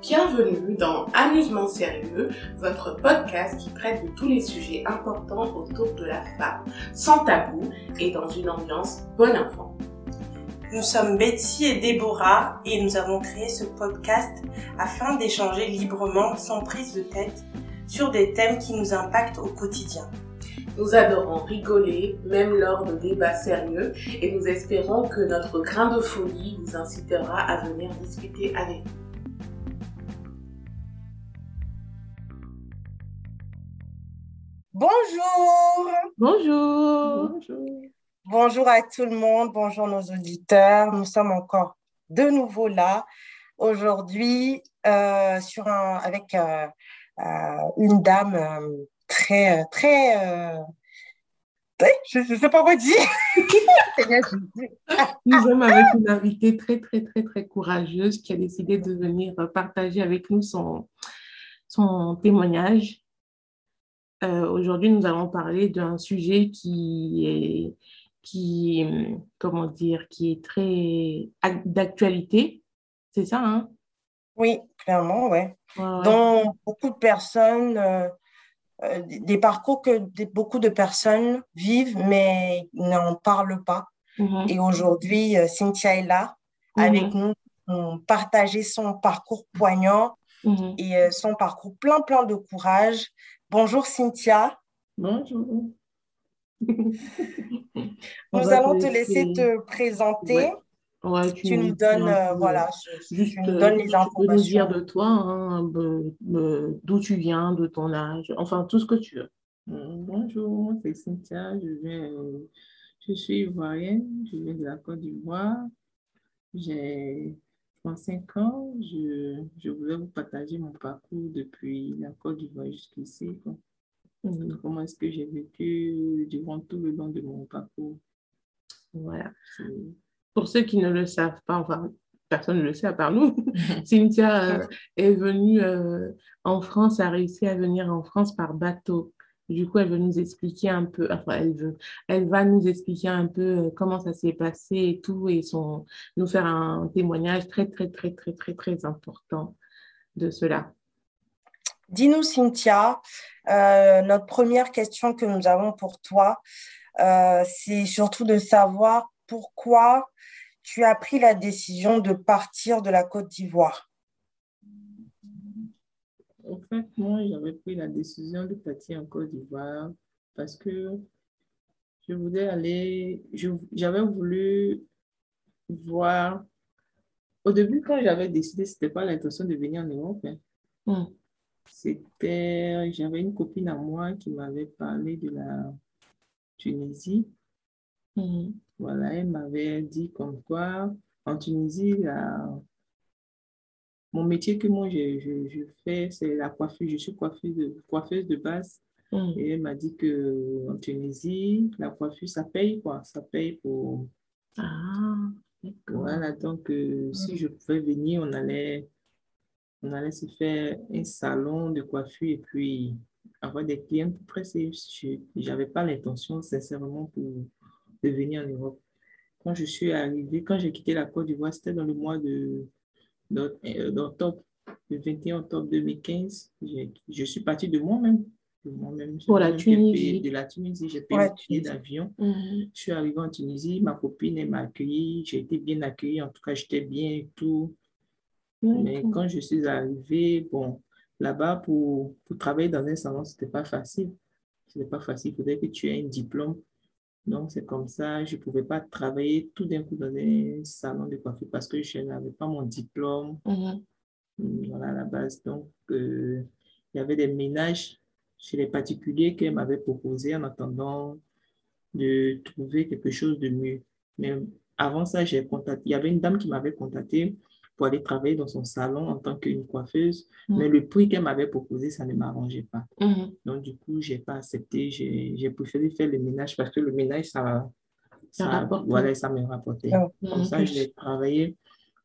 Bienvenue dans Amusement sérieux, votre podcast qui traite de tous les sujets importants autour de la femme, sans tabou et dans une ambiance bon enfant. Nous sommes Betty et Déborah et nous avons créé ce podcast afin d'échanger librement, sans prise de tête, sur des thèmes qui nous impactent au quotidien. Nous adorons rigoler, même lors de débats sérieux, et nous espérons que notre grain de folie vous incitera à venir discuter avec nous. Bonjour Bonjour Bonjour. Bonjour à tout le monde, bonjour nos auditeurs. Nous sommes encore de nouveau là aujourd'hui euh, sur un, avec euh, euh, une dame euh, très, très, euh, je ne sais pas quoi dire. Nous sommes avec une invitée très, très, très, très courageuse qui a décidé de venir partager avec nous son, son témoignage. Euh, Aujourd'hui, nous allons parler d'un sujet qui est, qui, comment dire, qui est très ac- d'actualité. C'est ça, hein? Oui, clairement, ouais. Ouais, ouais. Dont beaucoup de personnes, euh, euh, des parcours que des- beaucoup de personnes vivent, mais n'en parlent pas. Mhm. Et aujourd'hui, Cynthia est là Mhm. avec nous pour partager son parcours poignant Mhm. et son parcours plein, plein de courage. Bonjour Cynthia, Bonjour. On nous allons te laisser te présenter. Ouais. Ouais, Tu nous donnes, euh, voilà, tu Juste, nous euh, donnes les tu peux nous dire informations. de toi, hein, d'où tu viens, de ton âge, enfin tout ce que tu veux. Mm, Bonjour, c'est Cynthia, je viens, je suis ivoirienne, je viens de la Côte d'Ivoire. J'ai 35 ans, je, je voulais vous partager mon parcours depuis la Côte d'Ivoire jusqu'ici. Mhm. Comment est-ce que j'ai vécu durant tout le long de mon parcours. Voilà. Pour ceux qui ne le savent pas, enfin, personne ne le sait à part nous, Cynthia euh, est venue euh, en France, a réussi à venir en France par bateau. Du coup, elle veut nous expliquer un peu, enfin, elle va nous expliquer un peu euh, comment ça s'est passé et tout, et son, nous faire un témoignage très, très, très, très, très, très important de cela. Dis-nous Cynthia, euh, notre première question que nous avons pour toi, euh, c'est surtout de savoir pourquoi tu as pris la décision de partir de la Côte d'Ivoire. Fait, moi, j'avais pris la décision de partir en Côte d'Ivoire parce que je voulais aller, j'avais voulu voir. Au début, quand j'avais décidé, ce n'était pas l'intention de venir en Europe. hein. Mm. C'était, j'avais une copine à moi qui m'avait parlé de la Tunisie. Mhm. Voilà, elle m'avait dit comme quoi, en Tunisie, la- mon métier que moi je, je- je fais, c'est la coiffure. Je suis coiffeuse de, coiffeuse de base. Mhm. Et elle m'a dit que en Tunisie, la coiffure, ça paye, quoi. Ça paye pour. Ah. Voilà, donc euh, si je pouvais venir, on allait, on allait se faire un salon de coiffure et puis avoir des clients pressés. Je n'avais pas l'intention, sincèrement, pour, de venir en Europe. Quand je suis arrivée, quand j'ai quitté la Côte d'Ivoire, c'était dans le mois de, euh, le 21 octobre 2015. J'ai- Je suis partie de moi-même. J'ai Pour la Tunisie. De la Tunisie, j'ai payé Ouais, d'avion. Mhm. Je suis arrivée en Tunisie, ma copine, m'a accueillie, j'ai été bien accueillie, en tout cas, j'étais bien et tout. Mais quand je suis arrivée, bon, là-bas, pour, pour travailler dans un salon, c'était pas facile. C'était pas facile, il faudrait que tu aies un diplôme. Donc, c'est comme ça, je pouvais pas travailler tout d'un coup dans un salon de coiffure parce que je n'avais pas mon diplôme. Mhm. Voilà, à la base. Donc, euh, il y avait des ménages chez les particuliers qu'elle m'avait proposé en attendant de trouver quelque chose de mieux. Mais avant ça, j'ai contacté, il y avait une dame qui m'avait contacté pour aller travailler dans son salon en tant qu'une coiffeuse, Mhm. mais le prix qu'elle m'avait proposé, ça ne m'arrangeait pas. Mhm. Donc, du coup, je n'ai pas accepté. J'ai préféré faire le ménage parce que le ménage, ça, Ça voilà, ça me rapportait. Ah, Comme ça, Mhm. j'ai travaillé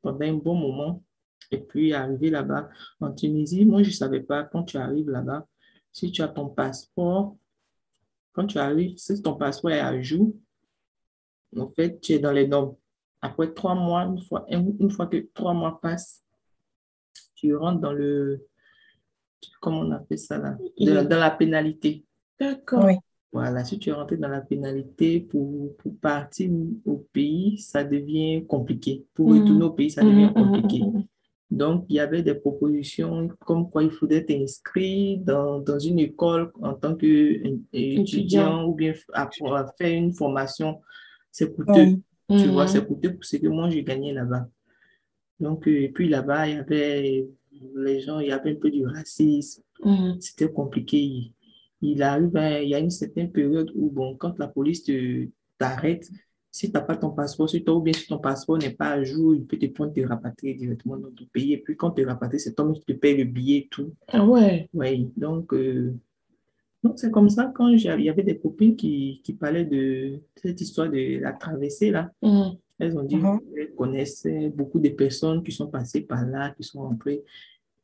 pendant un bon moment. Et puis, arrivé là-bas, en Tunisie, moi, je ne savais pas, quand tu arrives là-bas, si tu as ton passeport, quand tu arrives, si ton passeport est à jour, en fait, tu es dans les normes. Après trois mois, une fois, une fois que trois mois passent, tu rentres dans le, comment on appelle ça là, dans, dans la pénalité. D'accord. Oui. Voilà, si tu es rentré dans la pénalité pour, pour partir au pays, ça devient compliqué. Pour Mhm. retourner au pays, ça devient Mhm, mhm, compliqué. Donc, il y avait des propositions comme quoi il faudrait t'inscrire dans, dans une école en tant qu'étudiant ou bien à, à faire une formation. C'est coûteux. Oui. Tu vois, Mhm. c'est pour ce que moi j'ai gagné là-bas. Donc, euh, et puis là-bas, il y avait les gens, il y avait un peu du racisme. Mhm. C'était compliqué. Il, arrive, à- il y a une certaine période où, bon, quand la police te, t'arrête, si tu n'as pas ton passeport sur toi ou bien si ton passeport n'est pas à jour, il peut te prendre, te rapatrier directement dans ton pays. Et puis, quand tu te rapatries, c'est toi qui te paye le billet et tout. Ah ouais. Oui, donc, euh, donc c'est comme ça, quand j'ai- il y avait des copines qui, qui parlaient de cette histoire de la traversée, là, Mhm. elles ont dit Mhm. qu'elles connaissaient beaucoup de personnes qui sont passées par là, qui sont rentrées.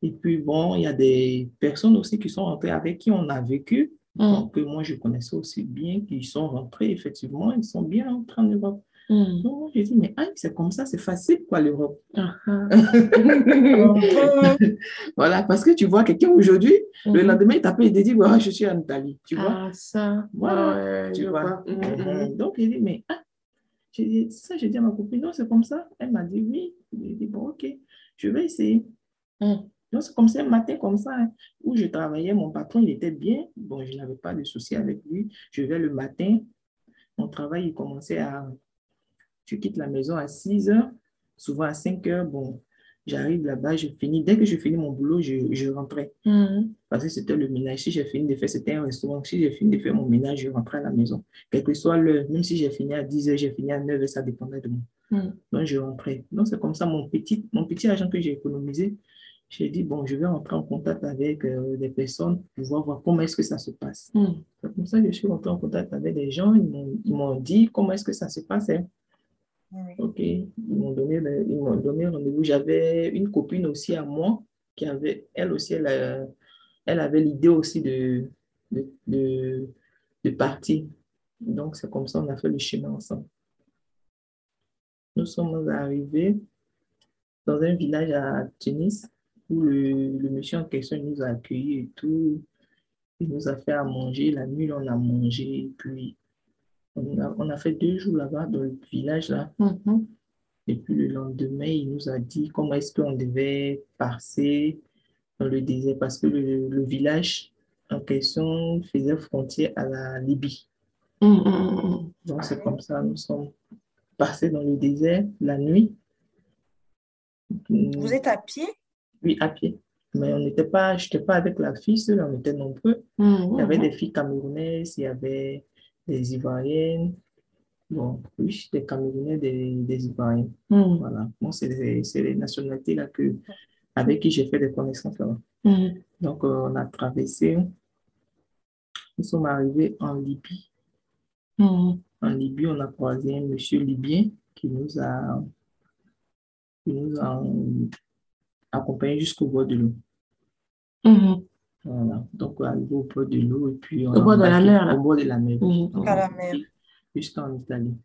Et puis, bon, il y a des personnes aussi qui sont rentrées avec qui on a vécu, donc que moi je connaissais aussi bien, qui sont rentrés, effectivement, ils sont bien rentrés en Europe. Mhm. Donc, j'ai dit, mais ah, c'est comme ça, c'est facile, quoi, l'Europe. Ah, ah. Mhm. Voilà, parce que tu vois quelqu'un aujourd'hui, le Mhm. lendemain, il t'appelle, il te dit, voilà, je suis en Italie, tu vois. Ah, ça. Voilà, Ouais, tu vois. vois. Mhm, mhm. Mhm. Donc, j'ai dit, mais ah, j'ai dit, ça, j'ai dit à ma copine, non, c'est comme ça. Elle m'a dit, oui. J'ai dit, bon, ok, je vais essayer. Mhm. Donc, c'est comme ça, un matin comme ça, hein, où je travaillais, mon patron, il était bien. Bon, je n'avais pas de souci avec lui. Je vais le matin, mon travail, il commençait à... Je quitte la maison à 6 heures, souvent à 5 heures. Bon, j'arrive là-bas, je finis. Dès que je finis mon boulot, je, je rentrais. Mhm. Parce que c'était le ménage. Si j'ai fini de faire, c'était un restaurant. Si j'ai fini de faire mon ménage, je rentrais à la maison. Quelle que soit l'heure, même si j'ai fini à 10 heures, j'ai fini à 9 heures, ça dépendait de moi. Mhm. Donc, je rentrais. Donc, c'est comme ça, mon petit, mon petit argent que j'ai économisé, j'ai dit, bon, je vais rentrer en contact avec euh, des personnes pour voir, voir comment est-ce que ça se passe. Mhm. C'est comme ça que je suis rentré en contact avec des gens. Ils m'ont dit comment est-ce que ça se passait. OK. Ils m'ont donné, donné rendez-vous. J'avais une copine aussi à moi qui avait, elle aussi, elle, elle avait l'idée aussi de, de, de, partir. Donc, c'est comme ça on a fait le chemin ensemble. Nous sommes arrivés dans un village à Tunis où le, le monsieur en question nous a accueillis et tout. Il nous a fait à manger. La nuit, on a mangé. Puis, on a, on a fait deux jours là-bas dans le village là. Mhm. Et puis le lendemain, il nous a dit comment est-ce qu'on devait passer dans le désert parce que le, le village en question faisait frontière à la Libye. Mhm, mhm, Donc c'est comme ça, nous sommes passés dans le désert la nuit. Vous êtes à pied? Oui, à pied. Mais on n'était pas, je n'étais pas avec la fille seule, on était nombreux. mhm. Il y avait des filles camerounaises, il y avait des Ivoiriennes. Bon, oui, des Camerounais, des, des Ivoiriens. Mhm. Voilà. Bon, c'est les, nationalités là que, avec qui j'ai fait des connaissances. Mhm. Donc, euh, on a traversé. Nous sommes arrivés en Libye. Mhm. En Libye, on a croisé un monsieur libyen qui nous a, qui nous a accompagnés jusqu'au bord de l'eau. Voilà. Donc, au bord de l'eau et puis on Au bord de la mer. Au bord de la mer. À. Jusqu'en Italie.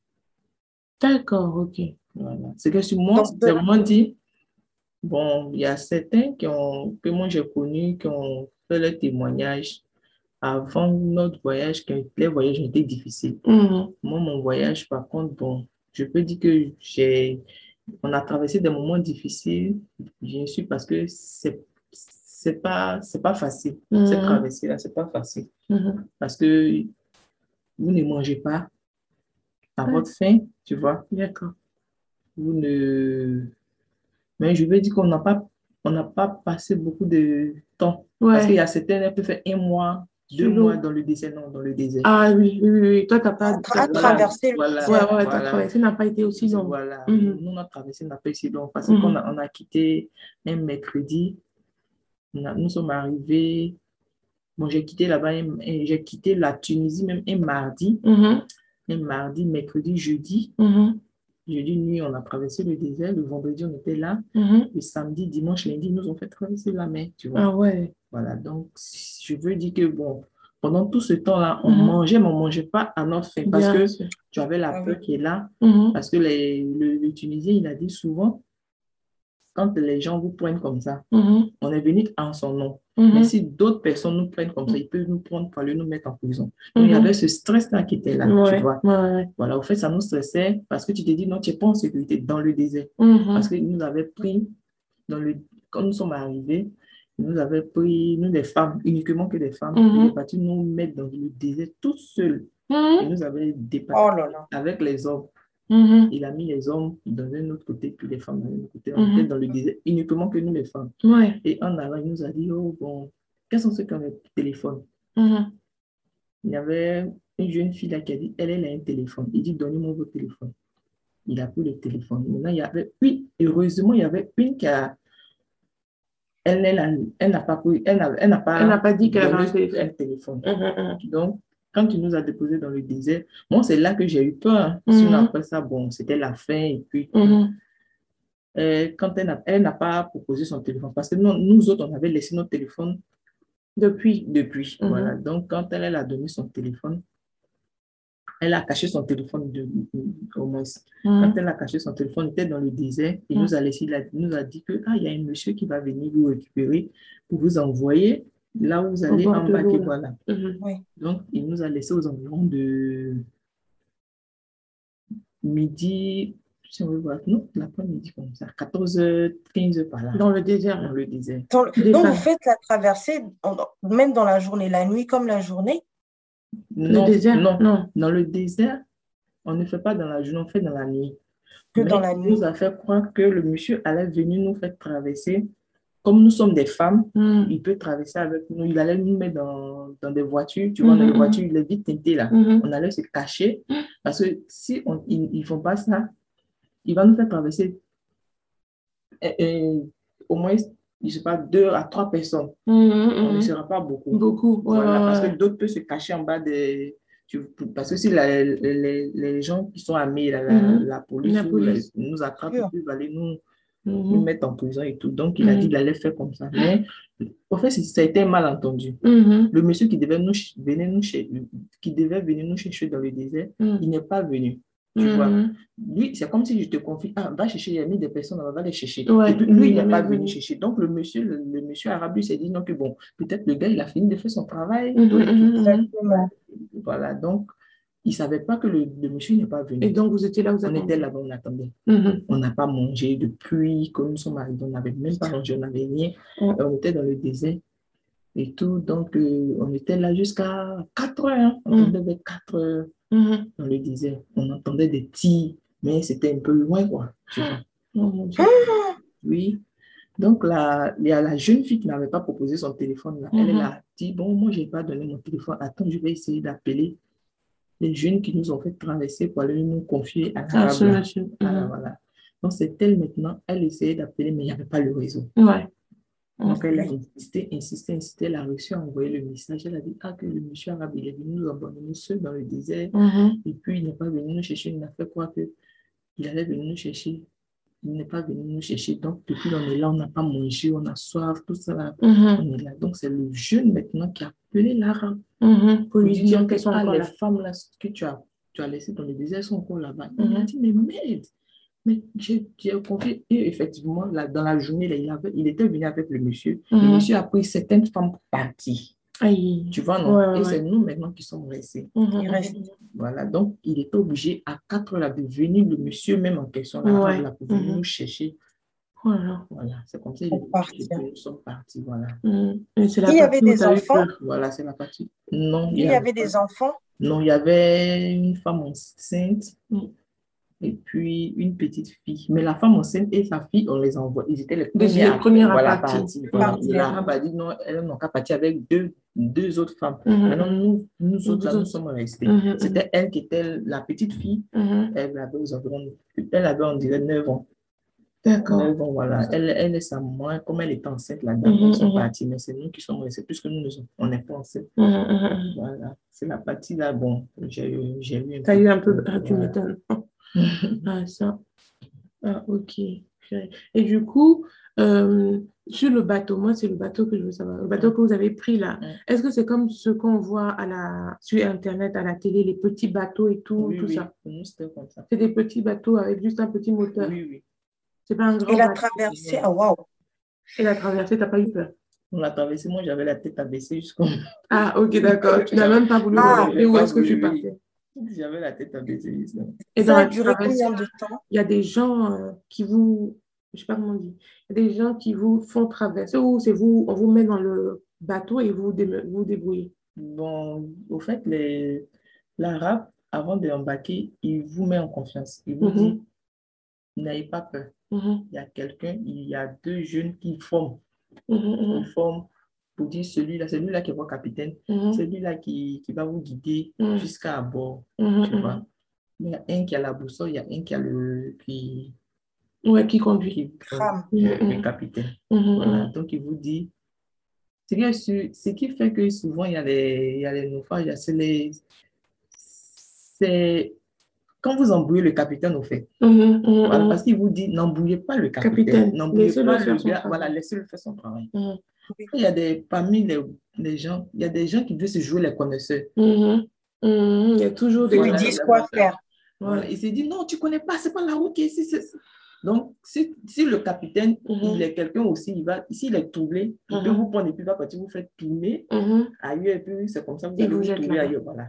D'accord, ok. Voilà. C'est que sur moi, c'est vraiment dit, bon, il y a certains qui ont, que moi j'ai connus, qui ont fait le témoignage avant notre voyage, que les voyages ont été difficiles. Mhm. Moi, mon voyage, par contre, bon, je peux dire que j'ai, on a traversé des moments difficiles, bien sûr, parce que c'est, c'est pas, c'est pas facile. Cette Mhm. traversée-là, c'est pas facile. Mhm. Parce que vous ne mangez pas à Ouais. votre faim, tu vois. D'accord. vous ne... Mais je veux dire qu'on n'a pas, on n'a pas passé beaucoup de temps. Parce qu'il y Ouais. a certaines, elles peuvent faire un mois, deux l'eau. mois dans le désert, non, dans le désert. Ah oui, oui, oui. Toi, t'as pas. À, tra- t'as à pas- traverser le voilà. désert. Ouais, ouais, ta Voilà. traversée n'a pas été aussi longue. Voilà. Mhm. Nous, notre traversée n'a pas été longue parce qu'on a, on a quitté un mercredi. Nous sommes arrivés. Bon, j'ai quitté là-bas, j'ai quitté la Tunisie même un mardi. Mhm. un mardi, mercredi, jeudi. Mhm. Jeudi nuit, on a traversé le désert. Le vendredi, on était là. Mhm. Le samedi, dimanche, lundi, ils nous ont fait traverser la mer, tu vois. Ah ouais. Voilà, donc je veux dire que bon, pendant tout ce temps-là, on mangeait, mais on ne mangeait pas à notre faim parce Bien que sûr. tu avais la Ah peur qui est là. Parce que les, le, le Tunisien, il a dit souvent, quand les gens vous prennent comme ça, Mhm. on est venu en son nom. Mhm. Mais si d'autres personnes nous prennent comme ça, ils peuvent nous prendre pour aller nous mettre en prison. Donc, il y Mhm. avait ce stress-là qui était là, tu vois. ouais. Voilà, au fait, ça nous stressait parce que tu te dis, non, tu n'es pas en sécurité dans le désert. Parce qu'ils nous avaient pris, dans le, quand nous sommes arrivés, ils nous avaient pris, nous les femmes, uniquement que les femmes, ils étaient partis nous mettre dans le désert tout seuls. Mhm. Ils nous avaient dépassé Oh avec les hommes. Mhm. Il a mis les hommes dans un autre côté, puis les femmes dans un autre côté. On Mhm. était dans le désert, uniquement que nous les femmes. Ouais. Et en allant, il nous a dit, oh bon, quels sont ceux qui ont le téléphone? Mhm. Il y avait une jeune fille là qui a dit, elle, elle a un téléphone. Il dit, donnez-moi votre téléphone. Il a pris le téléphone. Maintenant, il y avait une, heureusement, il y avait une qui a, elle, elle, a- elle n'a pas pris, elle n'a elle n'a pas, Elle n'a pas dit qu'elle avait un téléphone. Donc, quand tu nous as déposés dans le désert, moi, c'est là que j'ai eu peur. Sinon, Mhm. après ça, bon, c'était la fin. Et puis, Mhm. euh, quand elle n'a pas proposé son téléphone, parce que nous, nous autres, on avait laissé notre téléphone Depuis. depuis. Mhm. Voilà. Donc, quand elle, elle a donné son téléphone, elle a caché son téléphone de, au moins. Quand elle a caché son téléphone, elle était dans le désert. Il nous a laissé, il a- nous a dit que, ah, il y a un monsieur qui va venir vous récupérer pour vous envoyer là où vous allez là. Voilà. Mhm. Donc, il nous a laissé aux environs de midi, si on veut voir, non, l'après-midi comme ça, 14h, 15h par là, Dans le désert. dans le désert. Dans le- Des donc, vous faites la traversée, en- même dans la journée, la nuit comme la journée? Non, le désert. non, Non. dans le désert, on ne fait pas dans la journée, on fait dans la nuit. Que Mais dans la il nuit. nous a fait croire que le monsieur allait venir nous faire traverser. Comme nous sommes des femmes, Mhm. il peut traverser avec nous. Il allait nous mettre dans, dans des voitures. Tu vois, dans les mhm. voitures, il est vite teinté là. Mhm. On allait se cacher. Parce que si on, ils ne font pas ça, il va nous faire traverser euh, euh, au moins, je ne sais pas, deux à trois personnes. On ne sera pas beaucoup. Beaucoup. Voilà, ouais, parce que d'autres peuvent se cacher en bas des. tu- parce que si la- les, les gens qui sont armés, la, la, la police, La ou police. les- nous attrapent, ils peuvent aller nous, nous Mhm. mettre en prison et tout. Donc, il a Mhm. dit qu'il allait faire comme ça. Mais, en fait, ça a été un malentendu. Mhm. Le monsieur qui devait, nous, venir nous qui devait venir nous chercher dans le désert, Mhm. il n'est pas venu. Tu vois. Mhm. Lui, c'est comme si je te confie, ah, va chercher, il y a mis des personnes, on va les chercher. Ouais, et puis, lui, il il est n'est pas venu chercher. Donc, le monsieur, le, le monsieur arabe, s'est dit, non, que bon, peut-être le gars, il a fini de faire son travail. Mhm, tout tout. mhm, mhm. Voilà, donc, il ne savait pas que le, le monsieur n'est pas venu. Et donc, vous étiez là, vous on attendiez. était là-bas, on attendait. Mhm. On n'a pas mangé depuis que nous sommes arrivés. On n'avait même pas mangé, on n'avait rien. Et on était dans le désert et tout. Donc, euh, on était là jusqu'à 4 heures. hein. On Mm. attendait vers 4 heures Mhm. dans le désert. On entendait des tirs, mais c'était un peu loin, quoi. Oh Dieu. Oui. Donc, la, il y a la jeune fille qui n'avait pas proposé son téléphone. Là. Elle, elle a dit, bon, moi, je n'ai pas donné mon téléphone. Attends, je vais essayer d'appeler les jeunes qui nous ont fait traverser pour aller nous confier à Ah, la ce monsieur. voilà. Donc, c'est elle maintenant, elle essayait d'appeler, mais il n'y avait pas le réseau. Mhm. Ouais. Donc, elle a insisté, insisté, insisté. Elle a réussi à envoyer le message. Elle a dit, ah, que le monsieur arabe, il est venu nous abandonner seul dans le désert. Mhm. Et puis, il n'est pas venu nous chercher. Il a fait croire qu'il allait venir nous chercher. Il n'est pas venu nous chercher. Donc, depuis, on est là, on n'a pas mangé, on a soif, tout ça. Là, Mhm. on est là. Donc, c'est le jeune maintenant qui a appelé Lara Mhm. Pour pour lui dire que sont ah, encore les femmes là, que tu as, tu as laissées dans le désert sont encore là-bas. Il Mhm. a dit, mais merde, mais j'ai confié. Et effectivement, là, dans la journée, là, il, avait, il était venu avec le monsieur. Le Mhm. monsieur a pris certaines femmes partir. Aïe. Tu vois, non? Ouais, ouais, Et ouais. c'est nous maintenant qui sommes restés. Mhm. Il reste. Voilà, donc il était obligé à 4 heures là, de venir, le monsieur même en question, là, Ouais. là, pour venir nous chercher. Voilà. Voilà, c'est comme ça nous sommes partis. Voilà. Et c'est la Il y avait des enfants? voilà c'est la partie. Non, Il y avait des enfants? Non, il y avait une femme enceinte Mm. Et puis une petite fille. Mais la femme enceinte et sa fille, on les envoie. Ils étaient les premiers les à, voilà, partir. Voilà. L'arabe a dit non, elles n'ont qu'à partir avec deux, deux autres femmes. Mhm. Maintenant, nous, nous autres, là, nous sommes restés. Mhm. C'était elle qui était la petite fille. Mhm. Elle avait aux environs, elle avait on dirait 9 ans. D'accord. Bon, voilà, elle, elle et sa maman, comme elle était enceinte, la dame, Mhm, ils sont mhm. partis, mais c'est nous qui sommes restés, puisque nous, nous- on n'est pas enceintes. Mhm, mhm. Voilà, c'est la partie là, bon, j'ai eu, un peu, tu voilà. m'étonnes. Ah, ça. Ah, ok. Et du coup, euh, sur le bateau, moi, c'est le bateau que je veux savoir. Le bateau que vous avez pris là, Mm. est-ce que c'est comme ce qu'on voit à la, sur Internet, à la télé, les petits bateaux et tout, Oui, tout oui, ça? pour nous, c'était comme ça. C'est des petits bateaux avec juste un petit moteur. Oui, oui. C'est pas un grand Et la bateau. traversée, ah waouh. Et la traversée, t'as pas eu peur? On l'a traversé, moi, j'avais la tête abaissée jusqu'au. Ah, ok, d'accord. Tu n'as même pas voulu Ah, regarder où oui, est-ce que tu oui. partais. J'avais la tête abaissée. Et dans Ça a duré combien de temps? il y a des gens euh, qui vous, je sais pas comment il y a des gens qui vous font traverser ou c'est vous, on vous met dans le bateau et vous dé- vous débrouillez? Bon, au fait, les... l'arabe, avant d'embarquer, il vous met en confiance. Il vous Mhm. dit, n'ayez pas peur. Mhm, Il y a quelqu'un, il y a deux jeunes qui forment. mhm, mhm, Ils forment pour dire celui-là, celui-là qui est votre capitaine, mhm, celui-là qui, qui va vous guider Mhm. jusqu'à bord. mhm, Tu vois. Il y a un qui a la boussole, il y a un qui a le, qui, Ouais, qui conduit. qui, le mhm, capitaine. Voilà, donc il vous dit. Ce qui, ce qui fait que souvent il y a les, il y a les naufrages, il y a- c'est les. C'est quand vous embrouillez le capitaine, au fait. Voilà, parce qu'il vous dit n'embrouillez pas le Capitaine, capitaine. N'embrouillez pas le gars. Voilà, laissez-le faire son travail. Il y a des, parmi les, les gens, il y a des gens qui veulent se jouer les connaisseurs. mhm, mhm. Il y a toujours des gens. disent la- quoi faire. Voilà, il s'est dit non, tu connais pas, c'est pas la route qui est ici. c'est- Donc, si, si le capitaine, il est quelqu'un aussi, il va, s'il est troublé, il peut vous prendre et puis il va partir vous faire tourner ailleurs, et puis c'est comme ça que vous allez vous vous trouver ailleurs. Voilà.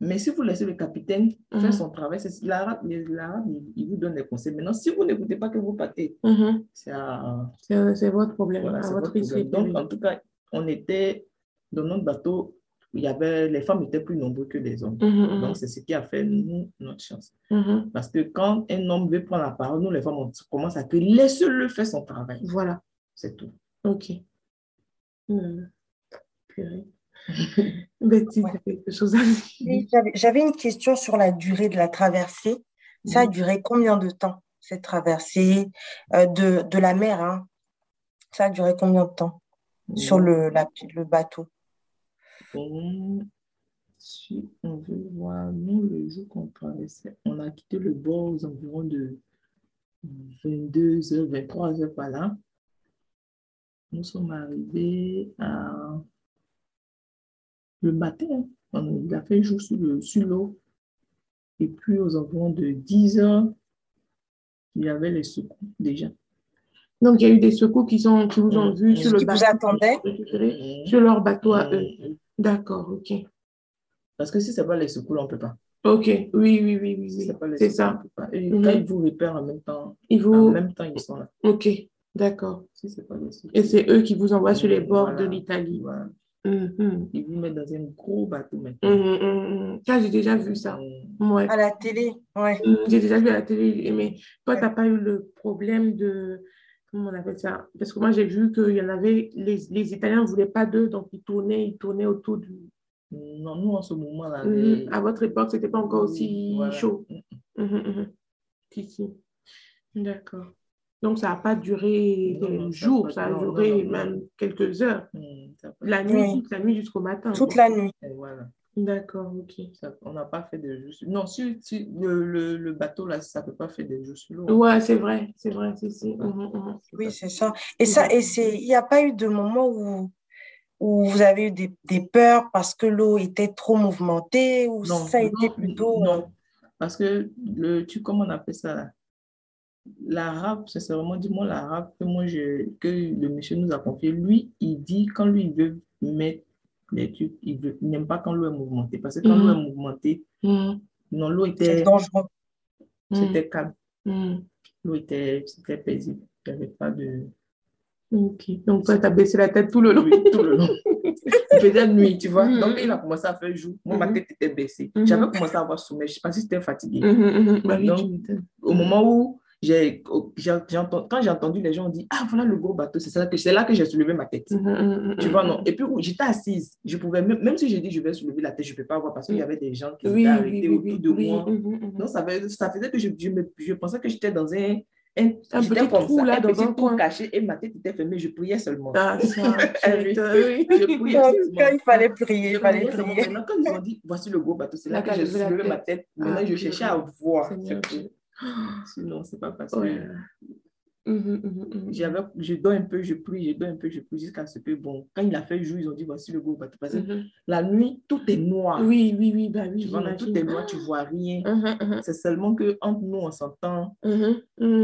Mhm. Mais si vous laissez le capitaine Mhm. faire son travail, c'est l'arabe, il, il vous donne des conseils. Maintenant, si vous n'écoutez pas que vous partez, Mhm. c'est votre problème, voilà, à votre problème. Donc, en tout cas, on était dans notre bateau, il y avait, les femmes étaient plus nombreuses que les hommes. Mhm, Donc, c'est ce qui a fait, nous, notre chance. mhm. Parce que quand un homme veut prendre la parole, nous, les femmes, on commence à que laisse-le faire son travail. Voilà. C'est tout. Ok. Euh, purée. Betty, Ouais. t'as quelque chose à dire? Oui, j'avais- une question sur la durée de la traversée. Ça a duré combien de temps, cette traversée euh, de, de la mer, hein? Ça a duré combien de temps sur le, la- le bateau? Hum, Si on veut voir, nous, le jour qu'on traversait, on a quitté le bord aux environs de 22h, 23h par là. Nous sommes arrivés à... le matin. On, il a fait jour sur le- sur l'eau. Et puis aux environs de 10h, il y avait les secours déjà. Donc, il y a eu des secours qui, sont, qui vous ont Mhm. vu sur le Qui vous bateau, attendaient? sur leur bateau à eux. Hum, D'accord, ok. Parce que si ce n'est pas les secours, on ne peut pas. Ok, oui, oui, oui, oui, Si c'est ça. pas. Et quand ils vous repèrent en même temps, Ils en vous... même temps, ils sont là. Ok, d'accord. Si. Et c'est eux qui vous envoient sur les bords voilà. de l'Italie. Voilà. Mhm. Ils vous mettent dans un gros bateau maintenant. Mhm, mhm, mhm. Ça, j'ai déjà vu ça. Mhm. Ouais. À la télé, ouais. Mhm, J'ai déjà vu à la télé, mais toi, tu n'as pas eu le problème de. Comment on appelle ça? Parce que moi, j'ai vu qu'il y en avait. Les, les Italiens ne voulaient pas d'eux, donc ils tournaient, ils tournaient autour du. Non, nous, en ce moment-là, Mhm. les- À votre époque, ce n'était pas encore aussi Voilà. chaud. Si, si. D'accord. Donc, ça n'a pas duré Non, des non, ça a jours, ça a non, duré non, non. même quelques heures. Peut- La nuit, Oui. toute la nuit jusqu'au matin. Toute quoi. la nuit. Et voilà. D'accord, ok. Ça- on n'a pas fait de jeux sur- Non, sur, sur le, le, le bateau, là, ça ne peut pas faire des jeux sur l'eau. Ouais, c'est vrai, c'est vrai, si, si. Mhm, mhm. Oui, c'est ça. Et ça, et c'est, il n'y a pas eu de moment où, où vous avez eu des, des peurs parce que l'eau était trop mouvementée ou Non, ça a non, été plutôt. Non, parce que le, tu, comment on appelle ça là? L'arabe, c'est vraiment du moins l'arabe que moi je, que le monsieur nous a confié. Lui, il dit quand lui il veut mettre les trucs, il veut- il n'aime pas quand l'eau est mouvementée. Parce que quand l'eau est mouvementée, Mhm, non, l'eau était, dangereux. c'était calme, mhm. l'eau était, c'était paisible. Il n'y avait pas de. Ok. Donc, toi, tu as baissé la tête tout le long. Oui, tout le long. Il faisait nuit, tu vois. Donc, il a commencé à faire jour. Moi, ma tête était baissée. J'avais commencé à avoir sommeil. Je pensais que j'étais fatiguée. Mhm, mhm. Bah oui, Donc, au moment où quand j'ai entendu les gens dire Ah, voilà le gros bateau, c'est ça que c'est là que j'ai soulevé ma tête. Mhm, mhm, Tu vois, non. Et puis, j'étais assise. Je pouvais, même, si j'ai dit je vais soulever la tête, je ne peux pas voir parce qu'il y avait des gens qui Oui, étaient arrêtés oui, autour de moi. Donc, ça, fait- ça faisait que je, je, me- je pensais que j'étais dans un, un, petit trou, ça, là, un dans petit un trou coin. caché et ma tête était fermée. Je priais seulement. Ah, ça. Je priais seulement. cas, il fallait prier, il fallait prier. Maintenant, quand ils ont dit, voici le gros bateau, c'est là Là, que j'ai soulevé ma tête. Maintenant, Ah, je cherchais à voir. C'est. Sinon, c'est pas facile. Ouais. Mhm, mhm, mhm. J'avais, je dors un peu, je prie, je dors un peu, je prie jusqu'à ce que, bon, quand il a fait jour, ils ont dit, voici le. Parce que Mhm. la nuit, tout est noir. Oui, oui, oui, bah oui, Tu vois, non, tout est noir, tu vois rien. C'est seulement que entre nous, on s'entend.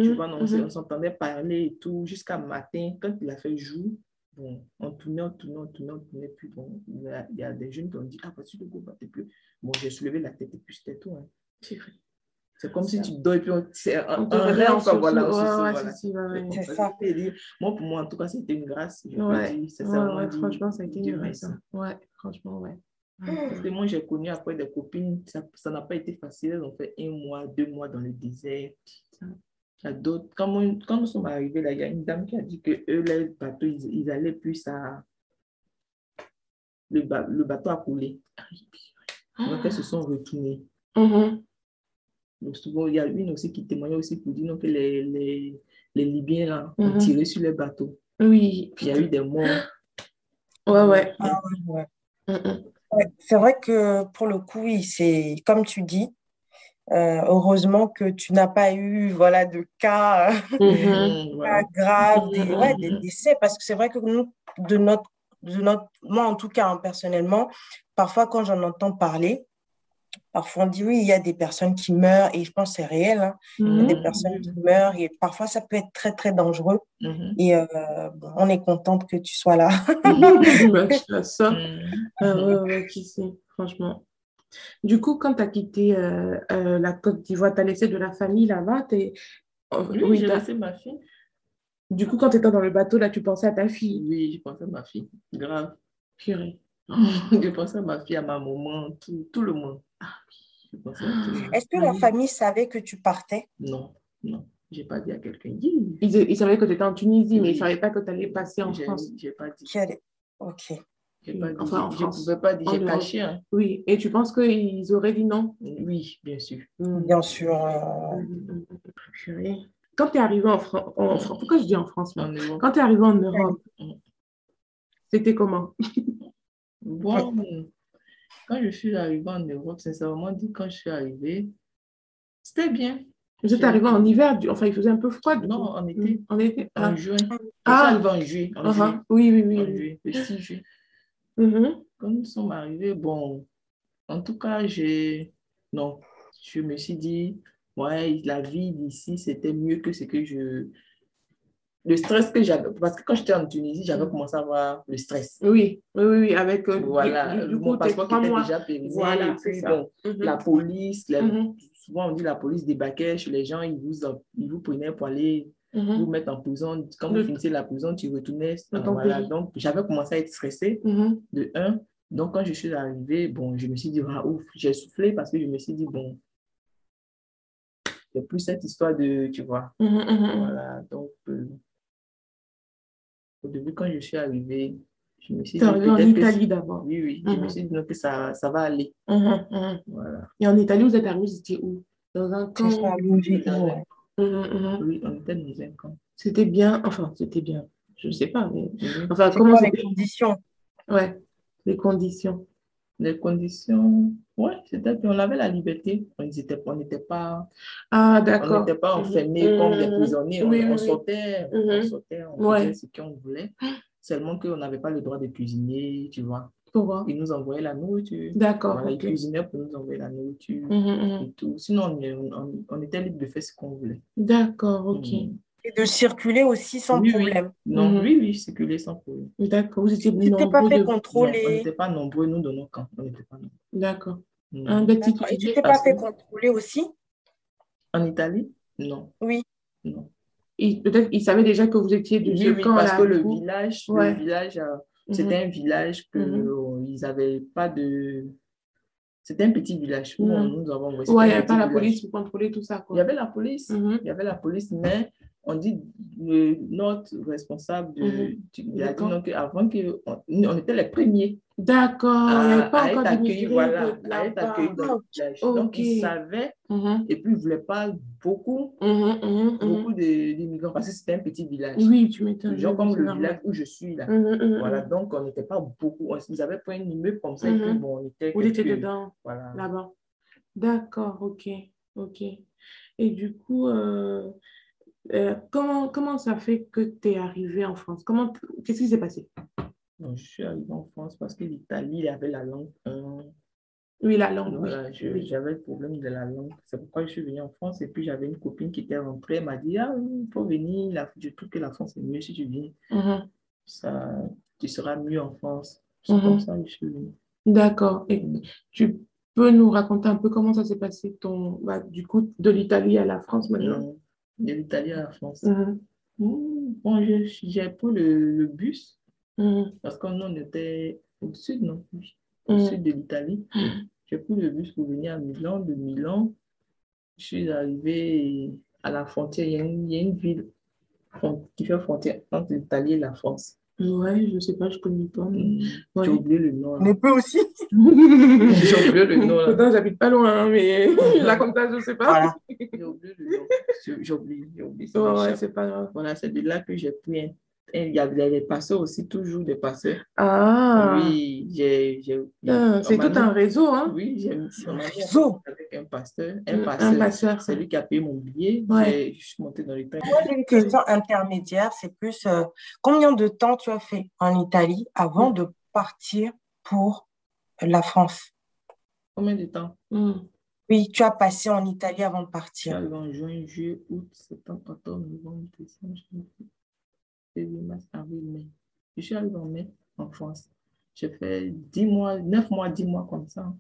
Tu vois, non, on s'entendait parler et tout jusqu'à matin. Quand il a fait jour, bon, on tournait, on tournait, on tournait, on tournait. Puis bon, il y a, il y a des jeunes qui ont dit, ah, voici le gros bateau. Puis bon, j'ai soulevé la tête et puis c'était tout. hein. Purée. C'est comme si Ça. tu dors et puis on, c'est un, On te un réveille rêve, en quoi, voilà, Ouais, c'est ça, ouais. Ça. Moi, pour moi, en tout cas, c'était une grâce. Je Ouais, dire, franchement, ça a été une raison. Ouais, franchement, ouais. Parce que moi, j'ai connu après des copines, ça ça n'a pas été facile. Elles ont fait un mois, deux mois dans le désert. Il y a d'autres. Quand, quand nous sommes arrivés là, il y a une dame qui a dit que eux, les bateaux, ils, ils allaient plus à. Le, ba- le bateau a coulé. Donc, elles se sont retournées. Mhm. Donc, souvent, il y a une aussi qui témoignait aussi pour dire non, que les, les, les Libyens là, ont Mhm. tiré sur les bateaux. Oui. Il y a eu des morts. Ouais, ouais. Ah, ouais. Mhm. Ouais, C'est vrai que pour le coup, oui, c'est comme tu dis, euh, heureusement que tu n'as pas eu voilà, de cas, cas graves, des, ouais, des décès, parce que c'est vrai que nous, de notre, de notre, moi en tout cas, hein, personnellement, parfois quand j'en entends parler, parfois on dit oui, il y a des personnes qui meurent, et je pense que c'est réel, hein, il y a des Mhm. personnes qui meurent, et parfois ça peut être très, très dangereux, Mhm. et euh, bon, on est contente que tu sois là. Bah, tu as ça. Ah ouais, ouais, qui sait, franchement. Du coup, quand tu as quitté euh, euh, la Côte d'Ivoire, tu as laissé de la famille là-bas. t'es- oh, Oui, oui, j'ai laissé ma fille. Du coup, quand tu étais dans le bateau, là, tu pensais à ta fille. Oui, je pensais à ma fille. Grave. Purée. Je pensais à ma fille, à ma maman, tout, tout le monde. Je monde. Est-ce que la famille savait que tu partais? Non, non. J'ai pas dit à quelqu'un. Ils, ils savaient que tu étais en Tunisie, mais ils ne savaient pas que tu allais passer en France. j'ai pas dit. Quelle- Ok. J'ai pas dit. Enfin, en je France. pouvais pas dire. J'ai caché. hein. Oui, et tu penses qu'ils auraient dit non? Oui, bien sûr. Bien sûr. euh. Quand tu es arrivé en France, en pourquoi je dis en France En Europe. Quand tu es arrivé en Europe, c'était comment? Bon, quand je suis arrivée en Europe, sincèrement dit, quand je suis arrivée, c'était bien. Vous êtes arrivé en hiver, enfin il faisait un peu froid. Non, coup. en été. En été En ah. juin. Je suis Ah. arrivée en juillet. En Ah, juillet. ah. Oui, oui, oui. En juillet, le 6 juillet. Mhm. Quand nous sommes arrivés, bon, en tout cas, j'ai. Non, je me suis dit, ouais, la vie d'ici, c'était mieux que ce que je. Le stress que j'avais. Parce que quand j'étais en Tunisie, j'avais Mm. commencé à avoir le stress. Oui, oui, oui, avec euh, Voilà, du, du mon coup, passeport qui était mois. déjà périmé. Voilà, et puis, Mhm. la police, Mhm. souvent on dit la police débarquait chez les gens, ils vous, ils vous prenaient pour aller Mhm. vous mettre en prison. Quand vous finissez la prison, tu retournais. Ton voilà. Donc, j'avais commencé à être stressée, de un. Donc, quand je suis arrivée, bon, je me suis dit, ah, ouf, j'ai soufflé parce que je me suis dit, bon, il n'y a plus cette histoire de, tu vois. Voilà. Donc, euh, au début, quand je suis arrivée, je me suis dit, en peut-être que- Italie d'abord. Oui, oui, je me Mhm. suis dit non, que ça, ça va aller. Mhm, mhm. Voilà. Et en Italie, vous êtes arrivé, c'était où? Dans un camp. Oui, on était dans un camp. C'était bien, enfin, c'était bien. Je ne sais pas, mais. Enfin, C'est comment quoi les conditions? Ouais, les conditions. Les conditions, ouais, c'était. On avait la liberté. On n'était on n'était pas, Ah, on n'était pas enfermés comme des prisonniers. On, Oui, on oui, oui. sortait, on Mhm. sortait, on Ouais. faisait ce qu'on voulait. Seulement qu'on n'avait pas le droit de cuisiner, tu vois. Pourquoi Ils nous envoyaient la nourriture. D'accord. Voilà, ils ok. cuisinaient pour nous envoyer la nourriture Mhm, mhm. et tout. Sinon, on, on- on était libre de faire ce qu'on voulait. D'accord, ok. Et de circuler aussi sans Oui, oui. problème. Non, Mhm. oui, oui, circuler sans problème. D'accord. Vous étiez t'es pas nombreux fait de- Non, on contrôler. n'était pas nombreux, nous, dans nos camps. On n'était pas nombreux. D'accord. Mhm. Un petit D'accord. Et tu t'es pas fait que- contrôler aussi? En Italie? Non. Oui. Non. Il- Peut-être qu'ils savaient déjà que vous étiez de Oui, ce oui, camp-là. parce que du le coup? village, Ouais. le village, euh, Mhm. c'était un village que Mhm. euh, ils n'avaient pas de. C'était un petit village où nous avons. Ouais, il n'y avait pas la village. police pour contrôler tout ça. Il Quoi. y avait la police, il y avait la police, mais on dit, le, notre responsable de, Mhm. il a dit qu'avant que, on, on était les premiers D'accord, à, pas à être accueillis, voilà, à être accueillis dans le village. Donc, ok. ils savaient, Mhm, et puis ils ne voulaient pas beaucoup, mhm. beaucoup d'immigrants, parce que c'était un petit village. Oui, tu m'étonnes. Genre comme le normal. village où je suis là. Voilà, donc on n'était pas beaucoup. On- Ils avaient pris un immeuble comme ça, et puis bon, on était Vous étiez dedans, Voilà. là-bas. D'accord, ok, ok. Et du coup, euh, euh, comment, comment ça fait que tu es arrivé en France? Comment, qu'est-ce qui s'est passé? Je suis arrivé en France parce que l'Italie, avait la langue. un. Oui, la langue, oui. Je- oui. j'avais le problème de la langue. C'est pourquoi je suis venue en France. Et puis, j'avais une copine qui était rentrée. Elle m'a dit, ah, il faut venir. La- Je trouve que la France est mieux si tu viens. Mhm. Ça, tu seras mieux en France. C'est Mhm. comme ça que je suis venue. D'accord. Et tu peux nous raconter un peu comment ça s'est passé, ton, bah, du coup, de l'Italie à la France maintenant? Euh, De l'Italie à la France. Mhm, Mmh, Bon, j'ai pris le, le bus mhm, parce que nous, on était au sud, non? Oui, Au mhm. sud de l'Italie. J'ai pris le bus pour venir à Milan. De Milan, je suis arrivée à la frontière. Il y a une, il y a une ville qui fait frontière entre l'Italie et la France. Ouais, je sais pas, je connais pas. mais- Mmh, Ouais. J'ai oublié le nom. là. Mais peut aussi. J'ai oublié le nom. là. Pourtant, j'habite pas loin, hein, mais là, comme ça, je sais pas. Voilà. J'ai oublié le nom. J'ai oublié. J'ai oublié. Ouais, c'est pas grave. Voilà, c'est de là que j'ai pris un- Il y avait des passeurs aussi, toujours des passeurs. Ah, Oui, j'ai. j'ai- Ah, c'est tout un réseau, hein? Oui, j'ai un réseau. avec un pasteur. Mm, Un Un passeur. passeur. C'est lui qui a payé mon billet. Ouais. J'ai- Je suis montée dans le train. Moi, j'ai une question intermédiaire. C'est plus euh, combien de temps tu as fait en Italie avant de partir pour la France? Combien de temps? Mm. Oui, tu as passé en Italie avant de partir. en juin, juillet, août, septembre, octobre, novembre, décembre, janvier, février, mars, avril, mai. Je suis arrivée en mai en France. J'ai fait 10 mois, 9 mois, 10 mois comme ça.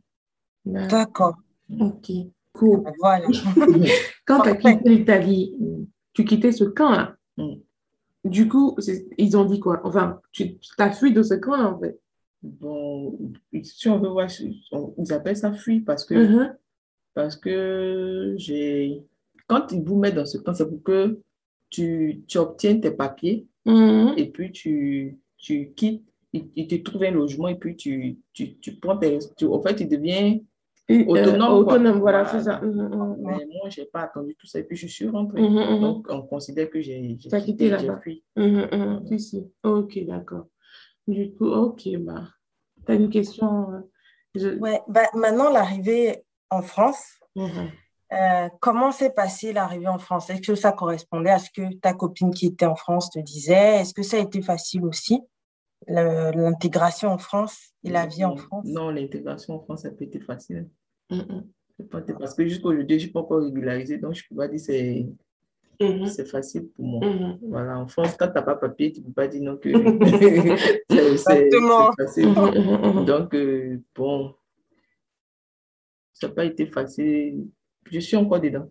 D'accord. Ok, cool. Voilà. Quand tu as quitté l'Italie, tu quittais ce camp-là. Mm. Du coup, ils ont dit quoi? Enfin, tu as fui de ce camp-là, en fait? Bon, si on veut voir, on- ils appellent ça fuir parce que, Mhm. parce que j'ai. Quand ils vous mettent dans ce camp, c'est pour que tu, tu obtiennes tes papiers Mhm. et puis tu, tu quittes, ils, ils te trouvent un logement et puis tu, tu, tu prends tes. tu- en fait, tu deviens euh, Autonome, quoi. autonome, voilà, c'est ça. Mhm, mhm. Mais moi, je n'ai pas attendu tout ça et puis je suis rentrée. Donc, on considère que j'ai quitté quitté, là-bas. fui. Si, si. Ok, d'accord. Du coup, ok, bah, tu as une question? euh, je- Ouais, bah, maintenant, l'arrivée en France. Euh, comment s'est passée l'arrivée en France? Est-ce que ça correspondait à ce que ta copine qui était en France te disait? Est-ce que ça a été facile aussi, l'intégration en France et la vie en France? Non, l'intégration en France, ça peut être facile. C'est pas- Parce que jusqu'aujourd'hui, je ne suis pas encore régularisée, donc je ne peux pas dire que c'est Mhm. c'est facile pour moi. Mhm. Voilà, en France, quand tu n'as pas papier, tu ne peux pas dire non que c'est- facile. Mhm, mhm. Donc, euh, bon, ça n'a pas été facile. Je suis encore dedans.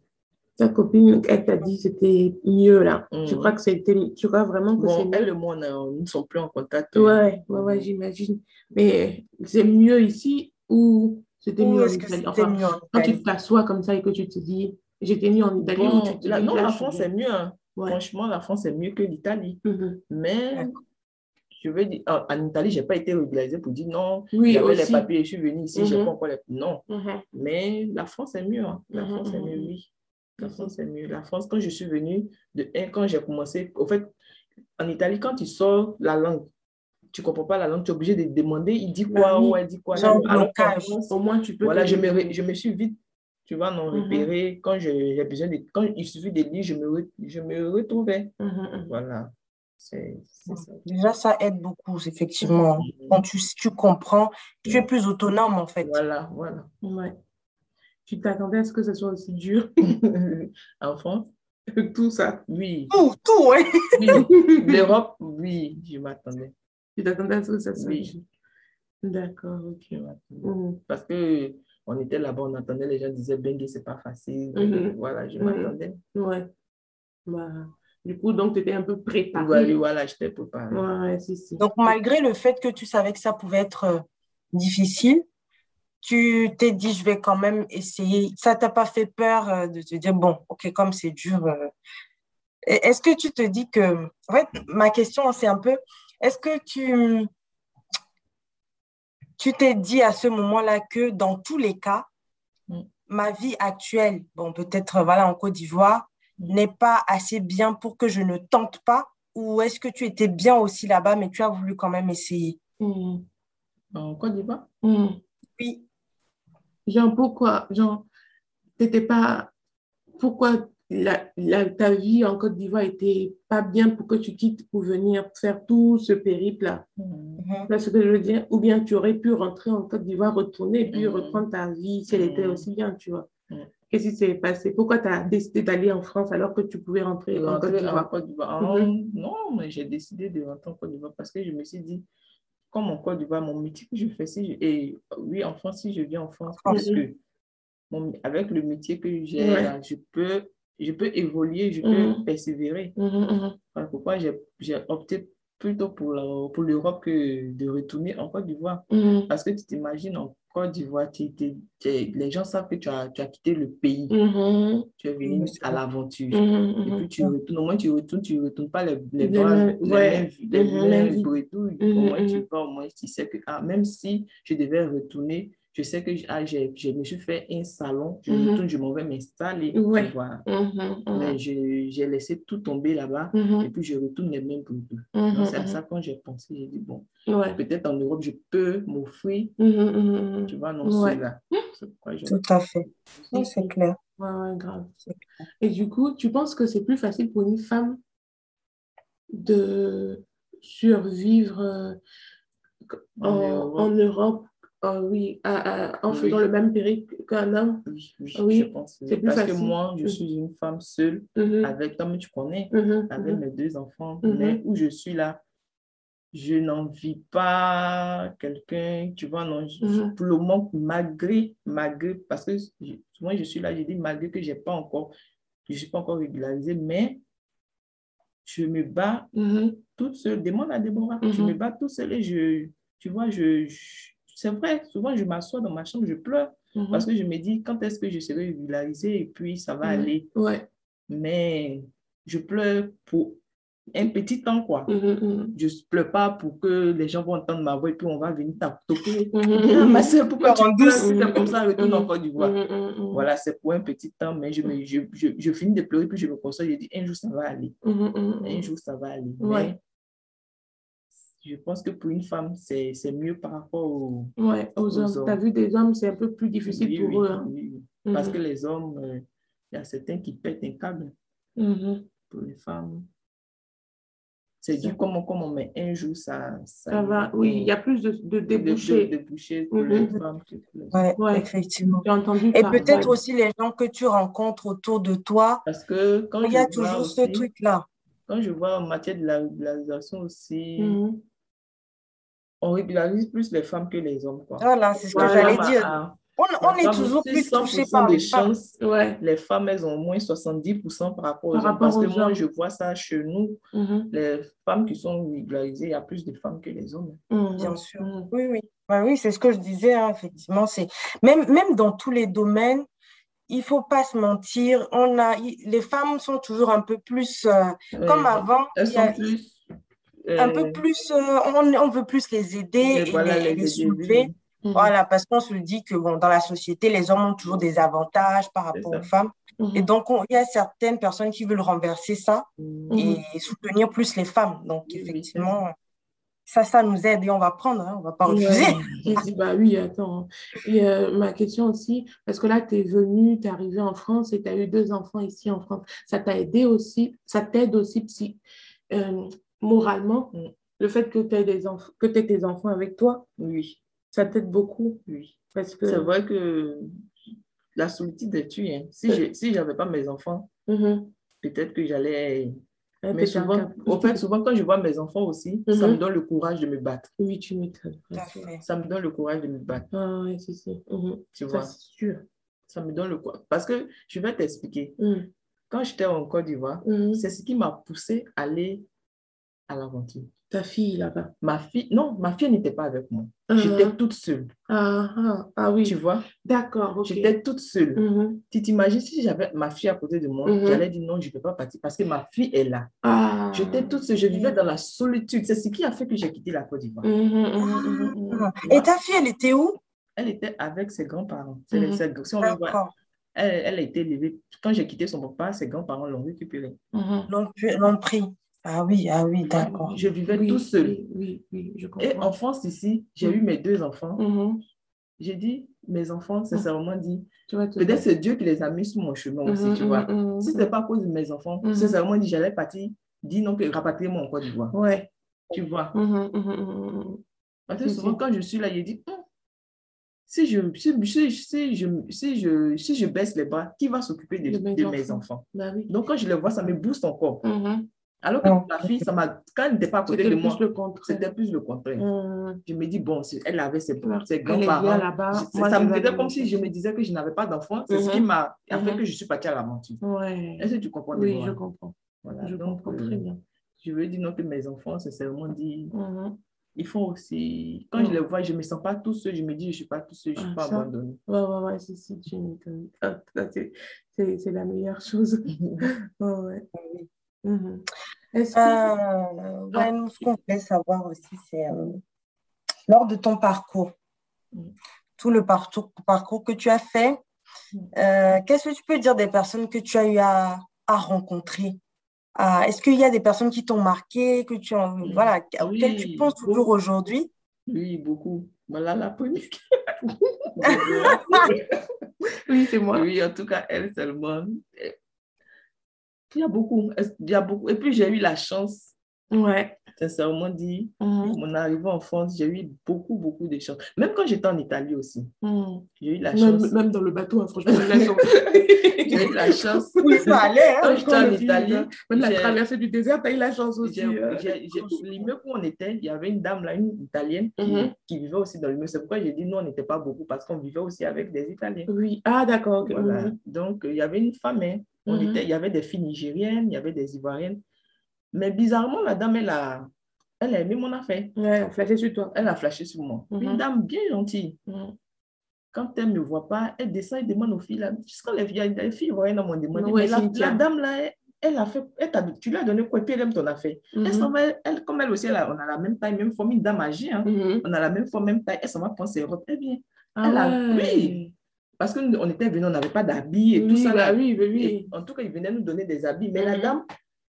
Ta copine, elle t'a dit que c'était mieux là. Tu Mhm. crois que c'était, tu crois vraiment que c'est Bon, elle et moi, on a- nous ne sommes plus en contact. Ouais, ouais, ouais, j'imagine. Mais c'est mieux ici ou c'était Ou mieux en que Italie? Enfin, mieux en quand tu t'assois comme ça et que tu te dis, j'étais mieux en Italie ou tu te la- dis, non, la France est mieux. hein. Ouais. Franchement, la France est mieux que l'Italie. Mhm. Mais D'accord. Je veux dire, en, en Italie, je n'ai pas été régularisée pour dire non, Oui, j'avais les papiers, je suis venue ici, j'ai Mhm. pas encore les. Non. Mhm. Mais la France est mieux. hein. La Mhm, France est mieux, oui. La. France est mieux. La France, quand je suis venue, de un, quand j'ai commencé, au fait, en Italie, quand tu sors la langue, tu ne comprends pas la langue, tu es obligé de demander, il dit quoi Bah oui. ou elle dit quoi. Genre Alors. France, Au moins, tu peux. voilà, je me, je me suis vite, tu vois, non, repéré. Quand je- j'ai besoin de. Quand il suffit de lire, je me, re- je me retrouvais. Voilà. C'est c'est ça. Déjà, ça aide beaucoup, effectivement. Quand tu, tu comprends, tu es plus autonome, en fait. Voilà, voilà. Ouais. Tu t'attendais à ce que ce soit aussi dur, en France, tout ça? oui. Tout, tout, ouais. oui. L'Europe, oui, je m'attendais. Tu t'attendais à ce que ça soit Oui. dur. D'accord, ok. Mhm. Parce que on était là-bas, on entendait les gens disaient Bengue, c'est pas facile. Mhm. Voilà, je Mhm. m'attendais. Ouais. Bah, du coup, donc, tu étais un peu préparée. Voilà, voilà, j'étais préparée. Ouais, si, si. Donc, malgré le fait que tu savais que ça pouvait être euh, difficile, tu t'es dit, je vais quand même essayer. Ça t'a pas fait peur euh, de te dire, bon, ok, comme c'est dur, euh, Est-ce que tu te dis que, en fait, ma question, c'est un peu, est-ce que tu, tu t'es dit à ce moment-là que dans tous les cas, Mm. ma vie actuelle, bon, peut-être voilà, en Côte d'Ivoire. N'est pas assez bien pour que je ne tente pas? Ou est-ce que tu étais bien aussi là-bas, mais tu as voulu quand même essayer? En Côte d'Ivoire. Oui. Genre, pourquoi, genre, t'étais pas, pourquoi la, la- ta vie en Côte d'Ivoire était pas bien pour que tu quittes pour venir faire tout ce périple-là? Mm. Mhm. Ce que je veux dire? Ou bien tu aurais pu rentrer en Côte d'Ivoire, retourner et puis Mhm. reprendre ta vie si elle était Mhm. aussi bien, tu vois. Qu'est-ce qui s'est passé? Pourquoi tu as décidé d'aller en France alors que tu pouvais rentrer en Côte Rentrer en d'Ivoire? Côte d'Ivoire. Mhm. Ah, Non, mais j'ai décidé de rentrer en Côte d'Ivoire parce que je me suis dit, comme en Côte d'Ivoire, mon métier que je fais, si je- et oui, en France, si je viens en France, parce que mon- avec le métier que j'ai, Ouais. je peux, je peux évoluer, je peux Mhm. persévérer. Mhm, mhm. Voilà pourquoi j'ai j'ai opté plutôt pour la- pour l'Europe que de retourner en Côte d'Ivoire. Parce que tu t'imagines, en Côte d'Ivoire, tu- tu- tu- les gens savent que tu as, tu as quitté le pays, Mhm. tu es venu c'est à l'aventure. Mhm, Et mhm. puis tu retournes, au moins tu retournes, tu ne retournes pas les, les, Les bras, les les Mhm, bretouilles. Mhm, Au moins tu vas, au moins tu sais que ah, même si je devais retourner, je sais que ah, j'ai- je me suis fait un salon, je Mhm. retourne, je m'en vais m'installer. tu vois. Mhm, mhm. Mais je- j'ai laissé tout tomber là-bas et puis je retourne les mêmes mhm, Donc c'est à ça quand j'ai pensé, j'ai dit bon, Ouais. peut-être en Europe je peux m'offrir, tu vois, non Ouais. pourquoi je- Tout à fait. Oui, c'est clair. Ouais, ouais, grave. Et du coup, tu penses que c'est plus facile pour une femme de survivre euh, en, En Europe. en Europe, euh, oui, à- à- en Oui. faisant le même périple qu'un homme? Oui, oui, Oui, je pense. c'est plus Parce que moi, je suis une femme seule, Mhm, avec, comme tu connais, mhm, avec mhm. mes deux enfants, Mhm. mais où je suis là, je n'envie pas quelqu'un, tu vois, non, je- pour le moment, malgré, malgré, parce que souvent je suis là, je dis malgré que j'ai pas encore, je suis pas encore régularisée, mais je me bats toute seule, demande à Déborah, je me bats toute seule et je, tu vois, je, je- c'est vrai, souvent je m'assois dans ma chambre, je pleure, mhm. parce que je me dis quand est-ce que je serai régularisée et puis ça va Mhm. aller, Ouais. mais je pleure pour un petit temps, quoi. Mhm. Je ne pleure pas pour que les gens vont entendre ma voix et puis on va venir taper. Ma soeur, pourquoi tu douce. C'est comme ça, retourne en Côte d'Ivoire. mhm, mhm, mhm. Voilà, c'est pour un petit temps, mais je, me, je, je, je finis de pleurer, puis je me console, je dis, un jour, ça va aller. Un jour, ça va aller. Ouais. Mais je pense que pour une femme, c'est c'est mieux par rapport aux... Ouais, aux Aux hommes. hommes. Tu as vu des hommes, c'est un peu plus difficile Oui, pour oui, eux. hein. oui, oui. Parce Mhm, que les hommes, euh, il y a certains qui pètent un câble. mhm. Pour les femmes, c'est du comment, comment, mais un jour, ça... Ça va, oui, il y a plus de, de de- de- débouchés. de débouchés pour Mhm. les femmes pour les hommes. Ouais, Ouais. effectivement. J'ai entendu Et peut-être ouais. aussi les gens que tu rencontres autour de toi, Parce que quand il y a toujours ce truc-là. quand je vois en matière de la régularisation aussi, Mhm. On régularise plus les femmes que les hommes. Quoi. Voilà, c'est ce que j'allais Femmes dire. à- On, on les est femmes toujours plus touché 100% par les femmes. chance, Ouais. les femmes, elles ont au moins 70% par rapport aux Par hommes. rapport Parce que aux moi, hommes. je vois ça chez nous, Mhm. les femmes qui sont régularisées, il y a plus de femmes que les hommes. Mhm. Bien sûr. Mhm. Oui, oui. Bah oui, c'est ce que je disais, hein, effectivement. Même, même dans tous les domaines, il faut pas se mentir. On a, les femmes sont toujours un peu plus, euh, comme Ouais. avant, Elles il y a sont plus... un euh, peu plus, euh, on, on veut plus les aider et voilà, les, soulever. Mhm. Voilà, parce qu'on se dit que bon, dans la société, les hommes ont toujours des avantages par rapport aux femmes. Mhm. Et donc, on- il y a certaines personnes qui veulent renverser ça Mhm. et soutenir plus les femmes. Donc, effectivement, ça, ça nous aide et on va prendre, hein, on va pas Ouais. refuser. Je dis, bah oui, attends. Et euh, ma question aussi, parce que là, tu es venu, tu es arrivé en France et tu as eu deux enfants ici en France. Ça t'a aidé aussi, ça t'aide aussi psy, euh, moralement, Mm. le fait que tu aies des enfants, que t'aies tes enfants avec toi, Oui, ça t'aide beaucoup. oui. Parce que. C'est vrai que la solitude est tuée. hein. Si je si j'avais pas mes enfants, Mhm. peut-être que j'allais... Ouais, Mais souvent, au fait, souvent, quand je vois mes enfants aussi, ça me donne le courage de me battre. Oui, tu m'étonnes. Ça me donne le courage de me battre, Ah, oui, si. Mhm. tu Ça, vois. c'est sûr. Ça me donne le courage. Parce que je vais t'expliquer. Mhm. Quand j'étais en Côte d'Ivoire, c'est ce qui m'a poussé à aller à l'aventure. Ta fille là-bas. Ma fille, non, ma fille n'était pas avec moi. Ah. J'étais toute seule. Ah, ah, ah oui. Tu vois, D'accord, ok. j'étais toute seule. Mhm. Tu t'imagines si j'avais ma fille à côté de moi, Mhm. j'allais dire non, je ne peux pas partir parce que ma fille est là. Ah. J'étais toute seule, je vivais dans la solitude. C'est ce qui a fait que j'ai quitté la Côte d'Ivoire. Mhm, mhm, mhm, mhm. Et ta fille, elle était où? Elle était avec ses grands-parents. C'est- c'est- si on D'accord. elle, elle a été élevée. Quand j'ai quitté son papa, ses grands-parents l'ont récupérée. L'ont pu- l'ont pris. Ah oui, ah oui, d'accord. Je vivais Oui, tout seul. Oui, oui, oui, je Et comprends. en France, ici, j'ai Mhm. eu mes deux enfants. Mhm. J'ai dit, mes enfants, sincèrement dit, peut-être c'est Dieu qui les a mis sur mon chemin aussi, Mhm, tu vois. mhm, mhm. Si ce n'est pas à cause de mes enfants, sincèrement dit, j'allais partir, dis non, que rapatrier-moi en Côte d'Ivoire. Ouais. Tu vois. Parce que souvent, quand je suis là, je dis, Hum, si je, si, si, si je, si, je, si je baisse les bras, qui va s'occuper de, De mes enfants. enfants? Bah oui. Donc, quand je les vois, ça me booste encore. Alors que Oh. ma fille, ça m'a, quand elle n'était pas à côté de moi, c'était plus le contraire. Mhm. Je me dis, bon, elle avait ses, ses grands-parents. ça me faisait comme me si je me disais que je n'avais pas d'enfant. C'est ce qui Mhm. m'a a fait Mhm. que je suis partie à l'aventure. Ouais. Est-ce que tu comprends Oui, je comprends. Voilà, Je donc, comprends euh, très bien. Je veux dire non que mes enfants, c'est seulement dit, Mhm. ils font aussi. Quand je les vois, je ne me sens pas tout seul. Je me dis, je ne suis pas tout seul, je ne suis Ah, pas ça? abandonné. Ouais, ouais, ouais, si, si, tu m'étonnes. Ah, ça, c'est- C'est c'est la meilleure chose. Ouais, ouais. Mhm. Est-ce que... Euh, ouais, nous, ce qu'on voulait savoir aussi, c'est euh, lors de ton parcours, Mm. tout le parcours, parcours que tu as fait, Mm. euh, qu'est-ce que tu peux dire des personnes que tu as eu à, à rencontrer? Ah, est-ce qu'il y a des personnes qui t'ont marqué, que tu en, Mm. voilà, auxquelles tu penses toujours aujourd'hui? Oui, beaucoup. Voilà la panique. Oui, c'est moi. oui, en tout cas, elle seulement. Il y a beaucoup. Il y a beaucoup. Et puis, j'ai eu la chance, Ouais. sincèrement dit, Mhm. mon arrivée en France, j'ai eu beaucoup, beaucoup de chance. Même quand j'étais en Italie aussi, Mhm. j'ai eu la Même, chance. même dans le bateau, hein, franchement, j'ai eu la chance. J'ai eu la chance. Oui, ça allait, hein? Quand j'étais en Italie, Même la traversée du désert, t'as eu la chance aussi. Euh. L'immeuble où on était, il y avait une dame là, une italienne qui, Mhm. qui vivait aussi dans l'immeuble. C'est pourquoi j'ai dit nous, on n'était pas beaucoup parce qu'on vivait aussi avec des Italiens. Oui. Ah, d'accord. Voilà. Donc, il y avait une femme, hein. On Mhm. était, il y avait des filles nigériennes, il y avait des ivoiriennes. Mais bizarrement, la dame, elle a, elle a aimé mon affaire. Ouais, flashé sur toi. Elle a flashé sur moi. Mhm. Une dame bien gentille. Mhm. Quand elle ne me voit pas, elle descend et demande aux filles. Là, jusqu'à les filles, les filles ivoiriennes m'ont demandé. Ouais, mais la, dame, là, elle, elle a fait, elle t'a- tu lui as donné quoi? Et puis elle aime ton affaire. Elle Mhm. s'en va, elle, comme elle aussi, elle a- on a la même taille, même forme, une dame âgée. hein. Mhm. On a la même forme, même taille. Elle s'en va prendre ses robes. Eh bien, Ah Elle a- oui. Parce qu'on était venus, on n'avait pas d'habits et tout Oui, ça. là. bah oui, bah Et oui. en tout cas, ils venaient nous donner des habits. Mais la Mhm. dame,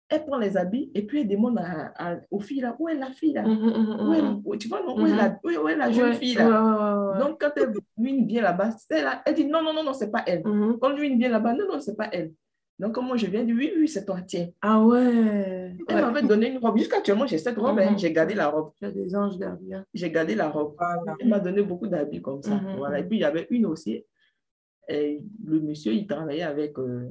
elle prend les habits et puis elle demande à- à- aux filles là, où est la fille là? Mhm, mhm, Où est- Tu vois, non, où, est la, où est- où est la jeune Ouais, fille là? ouais, ouais, ouais. Donc, quand elle lui vient là-bas, là, elle dit non, non, non, non, c'est pas elle. Quand lui vient là-bas, non, non, c'est pas elle. Donc, quand moi je viens, dit oui, oui, c'est toi, tiens. Ah ouais. Elle Ouais. m'avait donné une robe. Jusqu'actuellement, j'ai cette robe, hein. Mhm. j'ai gardé la robe. As des anges gardiens. J'ai gardé la robe. Voilà. Elle m'a donné beaucoup d'habits comme ça. Voilà. Et puis, il y avait une aussi. Et le monsieur, il travaillait avec euh,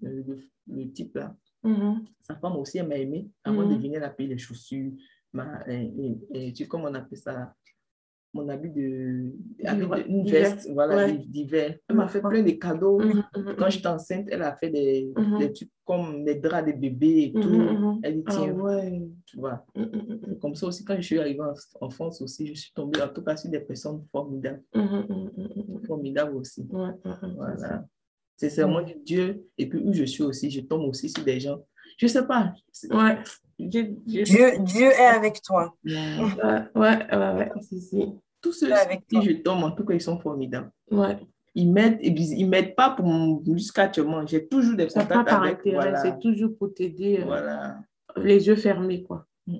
le, type là. Mhm. Sa femme aussi, elle m'a aimé. Avant de Mhm. venir, elle a payé les chaussures. Ma, et, comment on appelle ça? Mon habit de. habit de- une veste, voilà, Ouais. d'hiver. Elle m'a fait Ouais. plein de cadeaux. Quand j'étais enceinte, elle a fait des, des trucs comme des draps de bébés et tout. Elle dit, Ah tiens, ouais. Vois. Mhm, mhm, C'est Comme ça aussi, quand je suis arrivée en, France aussi, je suis tombée en tout cas sur des personnes formidables. Formidables aussi. Voilà. C'est seulement du Dieu. Et puis où je suis aussi, je tombe aussi sur des gens. Je sais pas. Ouais. Dieu, Dieu est avec toi. Ouais. Ouais, ouais, ouais, ouais, si, si. Tous ceux Avec qui toi. je tombe, en tout cas, ils sont formidables. Ouais. Ils m'aident, ils m'aident pas pour mon- jusqu'à actuellement. J'ai toujours des contacts avec. Voilà. c'est toujours pour t'aider, euh, voilà. Les yeux fermés, quoi. Mm.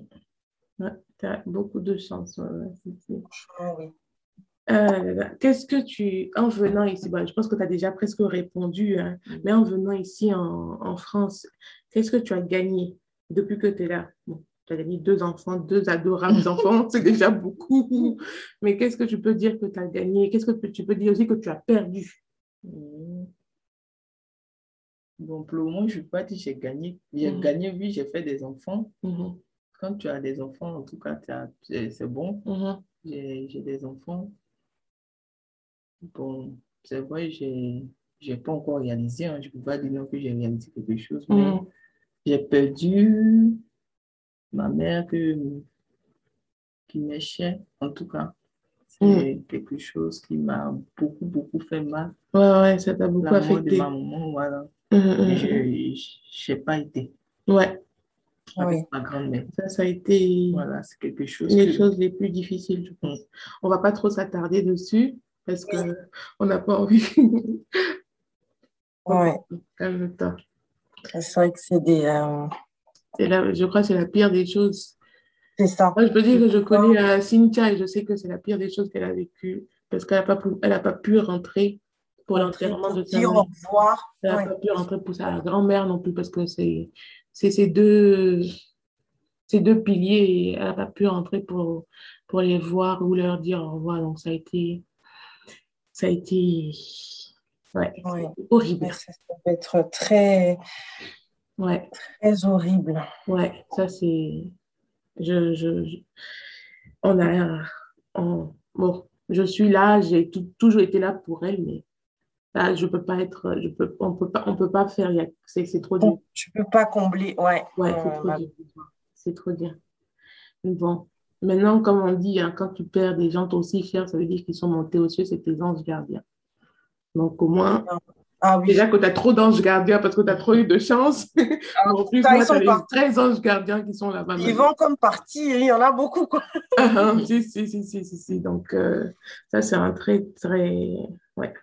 Ouais, t'as beaucoup de chance. ouais, là. Qu'est-ce que tu, en venant ici, je pense que tu as déjà presque répondu, hein, mais en venant ici en, en France, qu'est-ce que tu as gagné depuis que tu es là? Bon, tu as gagné deux enfants, deux adorables enfants, c'est déjà beaucoup. Mais qu'est-ce que tu peux dire que tu as gagné? Qu'est-ce que tu peux dire aussi que tu as perdu? Mm. Bon, pour le moment, je pas dire que j'ai gagné. J'ai Mhm. gagné, oui, j'ai fait des enfants. Mhm, Quand tu as des enfants, en tout cas, c'est bon. mhm, J'ai j'ai des enfants. Bon, c'est vrai, j'ai j'ai pas encore réalisé. hein. Je ne peux pas dire non que j'ai réalisé quelque chose, mais mhm, j'ai perdu. ma mère que, qui m'échait, en tout cas. C'est quelque chose qui m'a beaucoup, beaucoup fait mal. Ouais, ouais, ça t'a beaucoup affecté. de ma maman, voilà. Mhm, mhm. Je n'ai pas été Ouais, avec Oui. ma grand-mère. ça, ça a été Voilà, c'est quelque chose les que... choses les plus difficiles, je pense. On va pas trop s'attarder dessus parce que on n'a pas envie. Ouais. Calme-toi. C'est vrai que c'est des. euh, C'est la- je crois que c'est la pire des choses. c'est ça. Moi, je peux dire que je connais euh, Cynthia et je sais que c'est la pire des choses qu'elle a vécues parce qu'elle n'a pas, pu- elle a pas pu rentrer pour l'enterrement de sa mère. Elle n'a pas pu rentrer pour sa grand-mère non plus parce que c'est ces deux, ces deux piliers elle n'a pas pu rentrer pour, pour les voir ou leur dire au revoir. Donc, ça a été, ça a été ouais, horrible. Ça, ça peut être très, Ouais, très horrible. ouais, ça c'est. Je, je, je- on a. on- bon, je suis là, j'ai toujours été là pour elle, mais là, je peux pas être. Je peux, on peut pas, on peut pas faire. C'est c'est trop dur. Tu peux pas combler. Ouais. Ouais, c'est trop bah, dur. C'est trop dur. Bon, maintenant, comme on dit, hein, quand tu perds des gens aussi chers, ça veut dire qu'ils sont montés aux cieux, c'est tes anges gardiens. Donc, au moins, Ah oui. déjà que tu as trop d'anges gardiens parce que tu as trop eu de chance. Ah, en plus, putain, moi, ils sont tu as les partis. 13 anges gardiens qui sont là-bas. Ils vont comme partir. Il y en a beaucoup, quoi. Ah, ah, si, si, si, si, si, si. Donc, euh, ça, c'est un très, très... Ouais.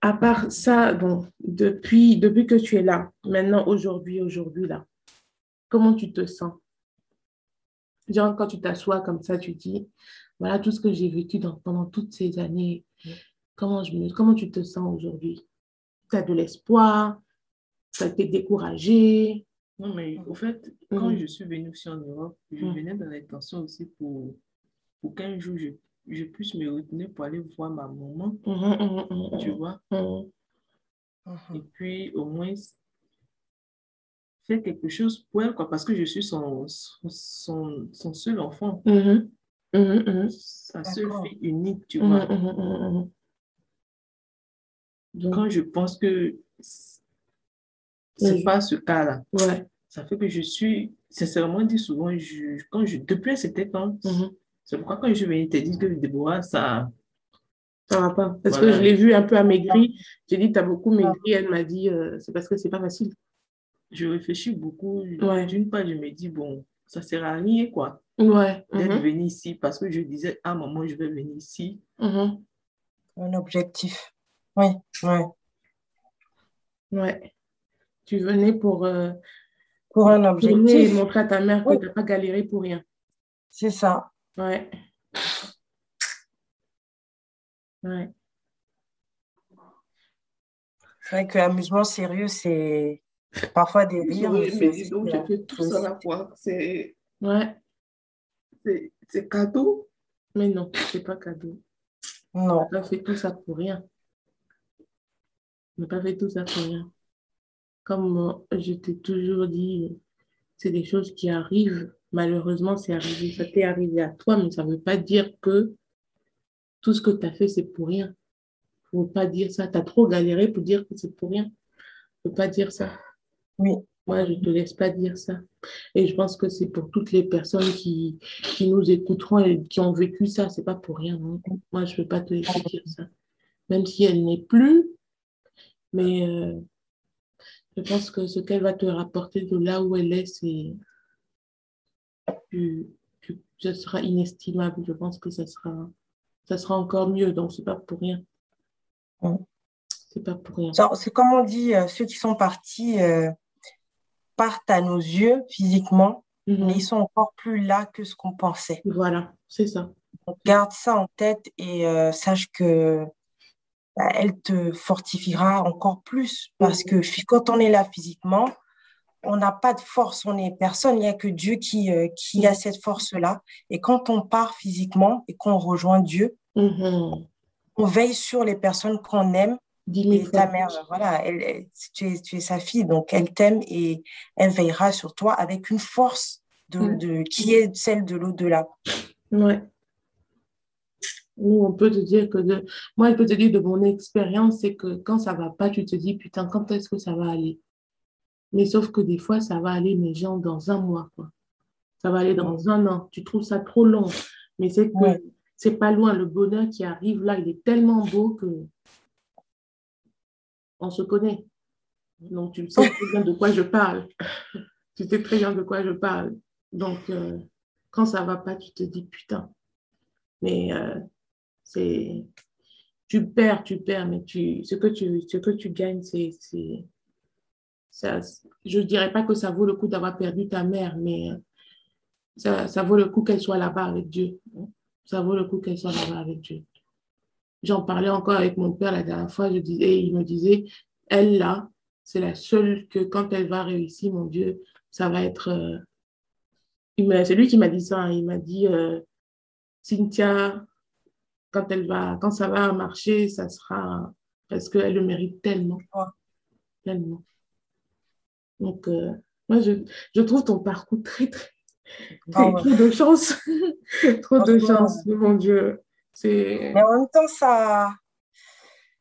À part ça, bon, depuis, depuis que tu es là, maintenant, aujourd'hui, aujourd'hui, là, comment tu te sens? Genre, quand tu t'assois comme ça, tu dis, voilà tout ce que j'ai vécu dans- pendant toutes ces années, comment, je me, comment tu te sens aujourd'hui? Tu as de l'espoir? Tu as été découragé? Non, mais au fait, quand Mhm. je suis venue aussi en Europe, je Mhm. venais dans l'intention aussi pour, pour qu'un jour je, je puisse me retenir pour aller voir ma maman, Mhm, mhm, mhm, tu vois. Mhm. Et puis au moins faire quelque chose pour elle, quoi, parce que je suis son, son, son, son seul enfant, sa seule fille unique, tu vois. Donc, Quand je pense que c'est Mhm. pas ce cas-là, ouais. ça fait que je suis, sincèrement dit souvent, je, quand je, depuis c'était quand, mhm. C'est pourquoi quand je suis venue te dire que Déborah, ça, Ça va pas. Parce Voilà. que je l'ai vu un peu amaigri. J'ai dit, tu as beaucoup maigri. Elle m'a dit, euh, c'est parce que c'est pas facile. je réfléchis beaucoup. Ouais. D'une part, je me dis, bon, ça sert à rien, quoi, Ouais. d'être mhm, venu ici, parce que je disais, ah, maman, je vais venir ici. mhm. Un objectif. Oui, ouais. Ouais. Tu venais pour euh, Pour un objectif. montrer à ta mère que Oui. tu n'as pas galéré pour rien. C'est ça. Ouais. Ouais. C'est vrai que l'amusement sérieux, c'est parfois des rires. mais c'est aussi, euh, tout ça la fois. C'est Ouais. c'est- c'est cadeau? Mais non, c'est pas cadeau. On Non. n'a pas fait tout ça pour rien. On n'a pas fait tout ça pour rien. Comme je t'ai toujours dit, c'est des choses qui arrivent. Malheureusement, c'est arrivé. Ça t'est arrivé à toi, mais ça ne veut pas dire que tout ce que tu as fait, c'est pour rien. Il ne faut pas dire ça. Tu as trop galéré pour dire que c'est pour rien. Il ne faut pas dire ça. Oui. Moi, je ne te laisse pas dire ça. Et je pense que c'est pour toutes les personnes qui, qui nous écouteront et qui ont vécu ça. C'est pas pour rien. hein. Moi, je ne peux pas te laisser dire ça. Même si elle n'est plus, mais euh, je pense que ce qu'elle va te rapporter de là où elle est, c'est. Tu- ça sera inestimable. Je pense que ça sera, ça sera encore mieux. Donc, c'est pas pour rien. Mm. C'est pas pour rien. C'est comme on dit, euh, ceux qui sont partis euh, partent à nos yeux physiquement, Mhm. mais ils sont encore plus là que ce qu'on pensait. Voilà, c'est ça. Donc, garde ça en tête et euh, sache que bah, elle te fortifiera encore plus parce que fi- quand on est là physiquement, on n'a pas de force, on est personne, il n'y a que Dieu qui, euh, qui a cette force-là. Et quand on part physiquement et qu'on rejoint Dieu, Mhm. on veille sur les personnes qu'on aime. Et ta mère, plus. voilà, elle, elle- tu es, tu es sa fille, donc elle t'aime et elle veillera sur toi avec une force de, Mm. de, qui est celle de l'au-delà. Ouais. Nous, on peut te dire que de... Moi, je peux te dire de mon expérience, c'est que quand ça va pas, tu te dis, putain, quand est-ce que ça va aller? Mais sauf que des fois, ça va aller, mes gens, dans un mois, quoi. Ça va aller dans un an. Tu trouves ça trop long. Mais c'est que c'est pas loin. Le bonheur qui arrive là, il est tellement beau que on se connaît. Donc, tu sais très bien de quoi je parle. tu sais très bien de quoi je parle. Donc, euh, quand ça va pas, tu te dis putain. Mais euh, c'est. Tu perds, tu perds, mais tu, ce, que tu, ce que tu gagnes, c'est. Ça, je ne dirais pas que ça vaut le coup d'avoir perdu ta mère, mais ça, ça vaut le coup qu'elle soit là-bas avec Dieu. Ça vaut le coup qu'elle soit là-bas avec Dieu. J'en parlais encore avec mon père la dernière fois, je disais, il me disait, elle là, c'est la seule que quand elle va réussir, mon Dieu, ça va être... Euh, c'est lui qui m'a dit ça, hein. il m'a dit, euh, Cynthia, quand, elle va, quand ça va marcher, ça sera parce qu'elle le mérite tellement. Tellement. Donc, euh, moi, je, je, trouve ton parcours très, très, ah trop de chance. trop de chance, mon Dieu. Mais en même temps, ça,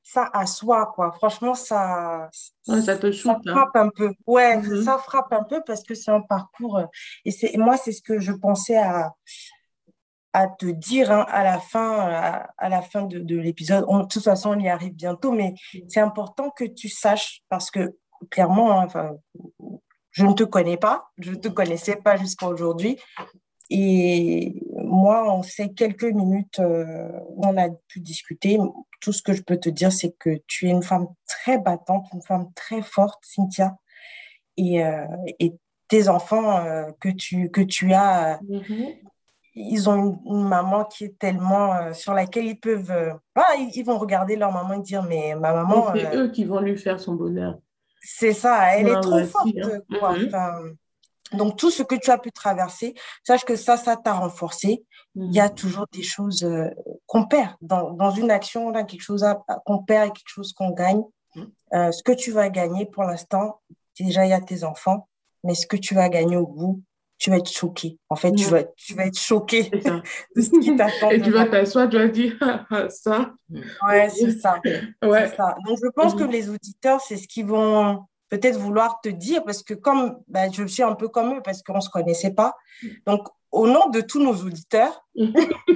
ça assoit, quoi. Franchement, ça, ça, te ça hein. frappe un peu. Ouais, mm-hmm. ça frappe un peu parce que c'est un parcours. Euh, et c'est moi, c'est ce que je pensais à, à te dire hein, à la fin, à, la fin de, de l'épisode. De toute façon, on y arrive bientôt, mais mm. c'est important que tu saches parce que clairement, hein, enfin, je ne te connais pas, je ne te connaissais pas jusqu'à aujourd'hui. Et moi, en ces quelques minutes euh, où on a pu discuter, tout ce que je peux te dire, c'est que tu es une femme très battante, une femme très forte, Cynthia. Et, euh, et tes enfants euh, que, tu, que tu as, mm-hmm. ils ont une, maman qui est tellement sur laquelle ils peuvent. ils, vont regarder leur maman et dire Mais ma maman. C'est eux qui vont lui faire son bonheur. C'est ça, elle est trop forte. Hein. Mm-hmm. Donc, tout ce que tu as pu traverser, sache que ça, ça t'a renforcé. Il y a mm. toujours des choses euh, qu'on perd. Dans, dans, une action, a quelque chose qu'on perd et quelque chose qu'on gagne. Mm. Euh, ce que tu vas gagner pour l'instant, déjà, il y a tes enfants. Mais ce que tu vas gagner au bout, tu vas être choqué. En fait, tu, vas, tu vas être choqué de ce qui t'attend. et tu vas t'asseoir, tu vas dire ça. Ouais, c'est ça. Ouais. ça. Donc, je pense que les auditeurs, c'est ce qu'ils vont peut-être vouloir te dire, parce que comme ben, je suis un peu comme eux, parce qu'on ne se connaissait pas. Donc, au nom de tous nos auditeurs,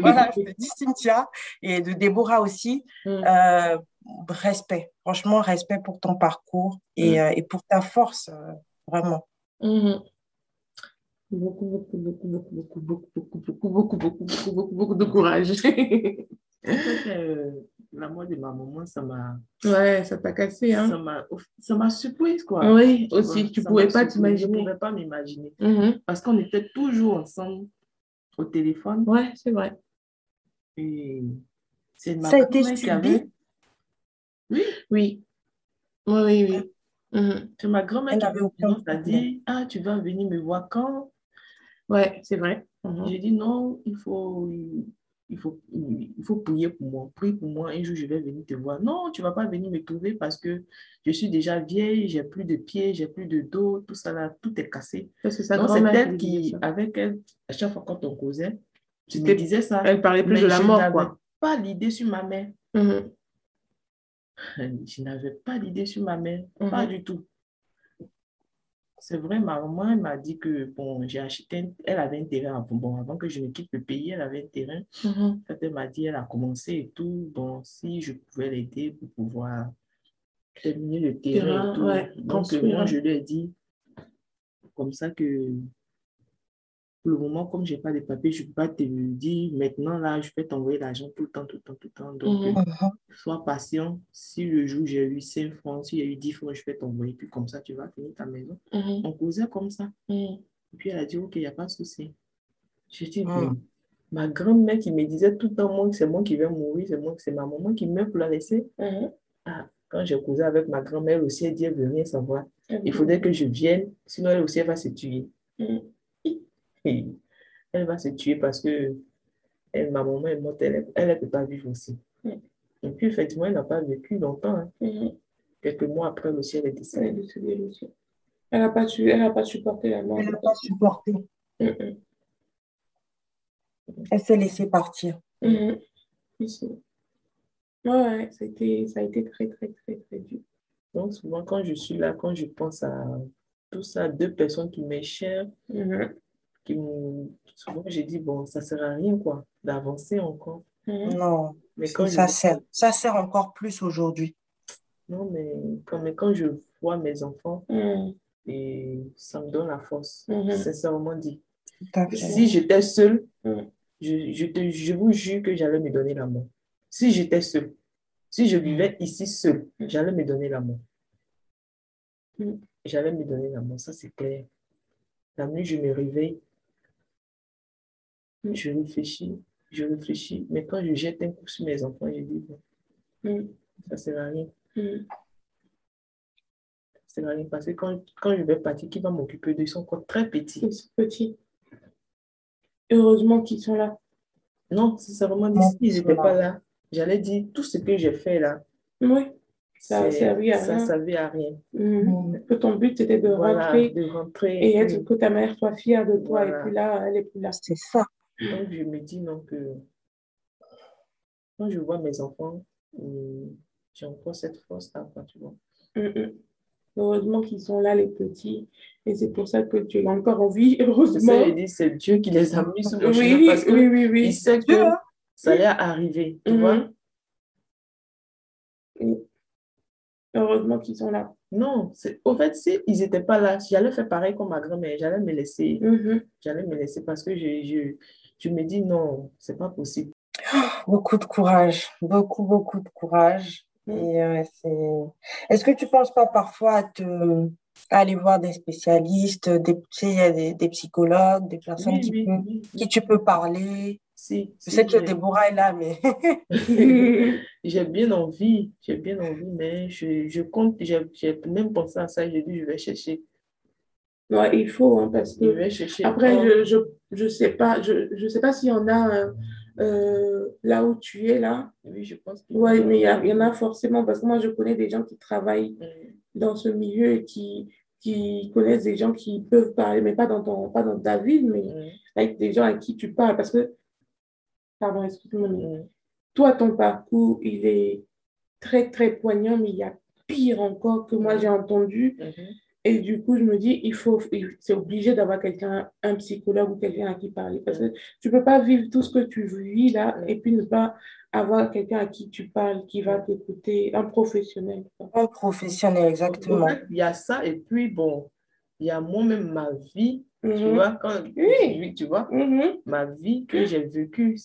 voilà, je te dis Cynthia et de Déborah aussi, mm. euh, respect, franchement, respect pour ton parcours et, mm. euh, et pour ta force, euh, vraiment. Mm-hmm. Beaucoup, beaucoup, beaucoup, beaucoup, beaucoup, beaucoup, beaucoup, beaucoup, beaucoup, beaucoup, beaucoup, de courage. la mort de ma maman, ça m'a. Ouais, ça t'a cassé, hein. Ça m'a surprise, quoi. Oui, aussi, tu ne pouvais pas t'imaginer. Je pouvais pas m'imaginer. Mm-hmm. Parce qu'on était toujours ensemble au téléphone. Ouais, c'est vrai. Et c'est ma Ça a été. Avait... Oui. Oui. Oui, oui, oui. Mm-hmm. C'est ma grand-mère qui avait dit Ah, tu vas venir me voir quand Ouais, c'est vrai. Mm-hmm. J'ai dit non, il faut, il faut, il faut prier pour moi. Prie pour moi. Un jour, je vais venir te voir. Non, tu ne vas pas venir me trouver parce que je suis déjà vieille, j'ai plus de pieds, j'ai plus de dos, tout ça là, tout est cassé. c'est elle qui, avec elle, à chaque fois quand on causait, je te disais ça. Elle parlait plus de la mort, quoi. pas l'idée sur ma mère. Mm-hmm. Je n'avais pas d'idée sur ma mère, pas mm-hmm. du tout. C'est vrai, ma maman m'a dit que bon, j'ai acheté, elle avait un terrain. Bon, avant que je ne quitte le pays, elle avait un terrain. Mm Elle m'a dit, elle a commencé et tout. Bon, si je pouvais l'aider pour pouvoir terminer le terrain, et tout. Donc, moi, je lui ai dit, comme ça que pour le moment, comme je n'ai pas de papiers, je ne peux pas te dire maintenant, là, je vais t'envoyer l'argent tout le temps, tout le temps, tout le temps. Donc, mhm. euh, sois patient. Si le jour j'ai eu 5 francs, y a eu 10 francs, je vais t'envoyer. Puis comme ça, tu vas finir ta maison. Mhm. On causait comme ça. Mhm. Et puis elle a dit, OK, il n'y a pas de souci. Je dis, ma grand-mère qui me disait tout le temps, moi, c'est moi qui vais mourir, c'est moi, c'est ma maman qui meurt pour la laisser. Ah, quand j'ai causé avec ma grand-mère aussi, elle dit, elle ne veut rien savoir. Il faudrait que je vienne, sinon elle aussi, elle va se tuer elle va se tuer parce que elle, ma maman est morte, elle ne peut pas vivre aussi. Mm. Et puis, effectivement, elle n'a pas vécu longtemps. Hein. Mm-hmm. Quelques mois après, le ciel est décédée. Elle n'a pas, elle pas supporté la mort. Elle n'a pas supporté. Mm-hmm. Elle s'est laissée partir. Mm-hmm. Ouais, ça a, été, ça a été très, très, très, très dur. Donc, souvent, quand je suis là, quand je pense à tout ça, deux personnes qui Mhm. Qui souvent j'ai dit, bon, ça sert à rien, quoi, d'avancer encore. Mhm. Non, Mais quand ça sert. Ça sert encore plus aujourd'hui. non, mais quand, mais quand je vois mes enfants, Mhm. et ça me donne la force, Mhm. sincèrement dit. Si j'étais seule, Mm. je, je, te, je vous jure que j'allais me donner la mort. Si j'étais seule, si je vivais ici seule, j'allais me donner la mort. Mm. J'allais me donner la mort, ça c'est clair. La nuit, je me réveille, Mm. je réfléchis, je réfléchis, mais quand je jette un coup sur mes enfants, je dis, bon, Mm. ça sert à rien. Mhm. Ça sert à rien parce que quand, quand je vais partir, qui va m'occuper d'eux? Ils sont encore très petits. Ils sont petits. Heureusement qu'ils sont là. Non, sincèrement, dit, Non, s'ils n'étaient voilà. pas là, j'allais dire, tout ce que j'ai fait là, Oui. Ça c'est- servi à ça rien. servait à rien. Mhm. Que ton but, c'était de Voilà, rentrer de rentrer. et être, puis- que ta mère soit fière de toi. Voilà. Et puis là, elle est plus là. C'est ça. Donc, je me dis non que quand je vois mes enfants, hum, j'ai encore cette force-là, tu vois. Mhm. Heureusement qu'ils sont là, les petits. Et c'est pour ça que tu es encore en vie, ça, heureusement. je dis, c'est Dieu qui les a mis sur mon Oui, chemin parce que oui, oui, il oui. sait que hein. ça allait arriver, tu Mhm. vois. Heureusement qu'ils sont là. Non, au fait, si ils n'étaient pas là, j'allais faire pareil comme ma grand-mère, j'allais me laisser, Mhm. j'allais me laisser parce que je, je, je me dis non, c'est pas possible. Beaucoup de courage. Beaucoup, beaucoup de courage. Mm. Et euh, c'est... Est-ce que tu penses pas parfois à te... à aller voir des spécialistes, des, tu sais, il y a des, des psychologues, des personnes Oui, qui, oui, peut- oui, qui tu peux parler? Si, Je si, sais que Déborah est là, mais J'ai bien envie, j'ai bien envie, mais je, je compte, j'ai j'ai même pensé à ça, j'ai dit, je vais chercher, Ouais, il faut, hein, parce que. Après, je, je, je sais pas, je, je sais pas s'il y en a euh, euh, là où tu es là. oui, je pense que... Ouais, mais il y, a- il y en a forcément, parce que moi, je connais des gens qui travaillent Mm, dans ce milieu et qui, qui connaissent des gens qui peuvent parler, mais pas dans ton, pas dans ta ville, mais mm, avec des gens à qui tu parles. Parce que, pardon, excuse-moi, mm. toi, ton parcours, il est très, très poignant, mais il y a pire encore que moi, j'ai entendu. Et du coup, je me dis, il faut, c'est obligé d'avoir quelqu'un, un psychologue ou quelqu'un à qui parler. Parce que tu peux pas vivre tout ce que tu vis là et puis ne pas avoir quelqu'un à qui tu parles, qui va t'écouter, un professionnel. un professionnel, En exactement. fait, il y a ça, et puis bon, il y a moi-même ma vie, tu Mhm. vois, quand, Oui. tu vois, Mhm, ma vie que j'ai vécue,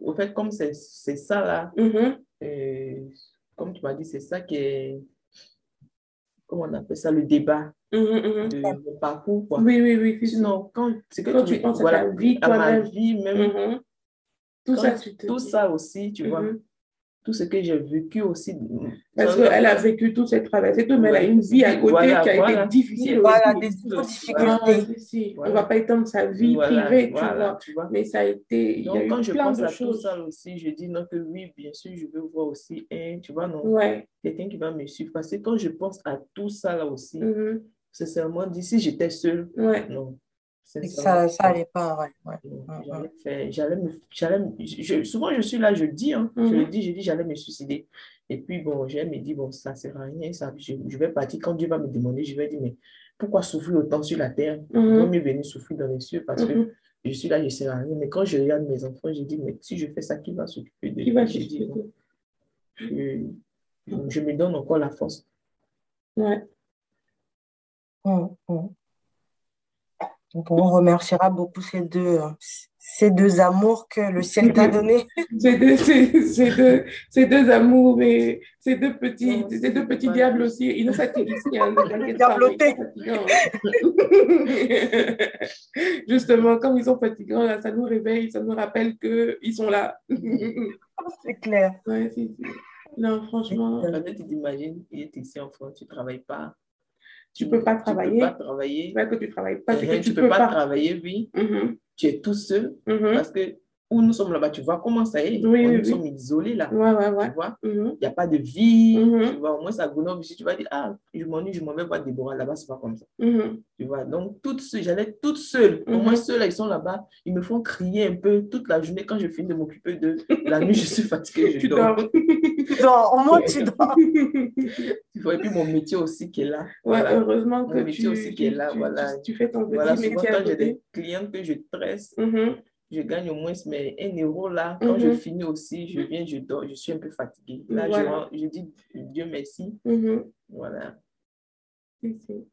au fait, comme c'est c'est ça là, mhm. euh, comme tu m'as dit, c'est ça qui est, comment on appelle ça, le débat Mhm, mhm. de mon parcours, quoi. Oui, oui, oui. si, si. Sinon, quand, c'est que Quand tu tu penses à ta vie, à ma toi-même. vie même, Mhm. Tout quand- ça, tu te tout ça aussi, tu vois. Tout ce que j'ai vécu aussi. Parce qu'elle a vécu toutes ces traversées, tout, mais elle a Ouais. une vie à côté Voilà, qui a voilà. été difficile Voilà, aussi. des difficultés. On Voilà. va pas étendre sa vie Voilà, privée, tu vois. tu vois. Mais ça a été, il y a Donc, eu quand je plein pense de à tout choses. ça aussi, je dis non que oui, bien sûr, je veux voir aussi un, tu vois, non, Ouais. quelqu'un qui va me suivre. Parce que quand je pense à tout ça là aussi, Mhm. sincèrement, dit, si j'étais seule, Ouais. non. Ça, ça allait pas, ouais, me, j'allais me- je- souvent je suis là, je dis, hein, je le Mhm. dis, je dis, j'allais me suicider. Et puis bon, j'ai me dit, bon, ça sert à rien, ça, je, je vais partir. Quand Dieu va me demander, je vais dire, mais pourquoi souffrir autant sur la terre? Mhm. vaut mieux venir souffrir dans les cieux parce que Mhm. je suis là, je ne sers à rien. Mais quand je regarde mes enfants, je dis, mais si je fais ça, qui va s'occuper de Qui va je, je me donne encore la force. Ouais. Mhm, mhm. Donc, on remerciera beaucoup ces deux, euh, ces deux amours que le ciel t'a donnés. Ces deux, ces, ces deux, ces deux amours, mais ces deux petits, ces deux c'est petits diables aussi. Ils nous fatiguent ici, hein, fatigants. Justement, comme ils sont fatigants, là, ça nous réveille, ça nous rappelle qu'ils sont là. C'est clair. Ouais, si, si. Non, franchement, tu t'imagines, il est ici en France, tu ne travailles pas. Tu peux pas Tu travailler. peux pas travailler. pas que tu travailles pas, que tu tu peux peux pas pas. travailler, oui. Mhm, Tu es tout seul mhm. parce que où nous sommes là-bas, tu vois comment ça est? Oui, nous oui, oui. sommes isolés là. Ouais, ouais, ouais. Tu vois, Mhm. il n'y a pas de vie. Tu vois, au moins, ça Grenoble, ici, tu vas dire, ah, je m'ennuie, je m'en vais voir Déborah. Là-bas, c'est pas comme ça. Mhm. Tu vois, donc, toute seule, j'allais toute seule. Au moins, ceux-là, ils sont là-bas. Ils me font crier un peu toute la journée. Quand je finis de m'occuper de la nuit, je suis fatiguée, je Tu dors. dors. Non, au moins, tu dors. Tu vois, et puis mon métier aussi qui est là. Ouais, Voilà. heureusement Mon que métier tu, aussi qui est là, tu- voilà. tu- tu fais ton petit Voilà, souvent, métier à quand j'ai des clients que je tresse. Je gagne au moins mais un euro là. Quand Mhm. je finis aussi, je viens, je dors, je suis un peu fatiguée. Là, je Voilà. dis Dieu merci. Mhm. Voilà. Si, si.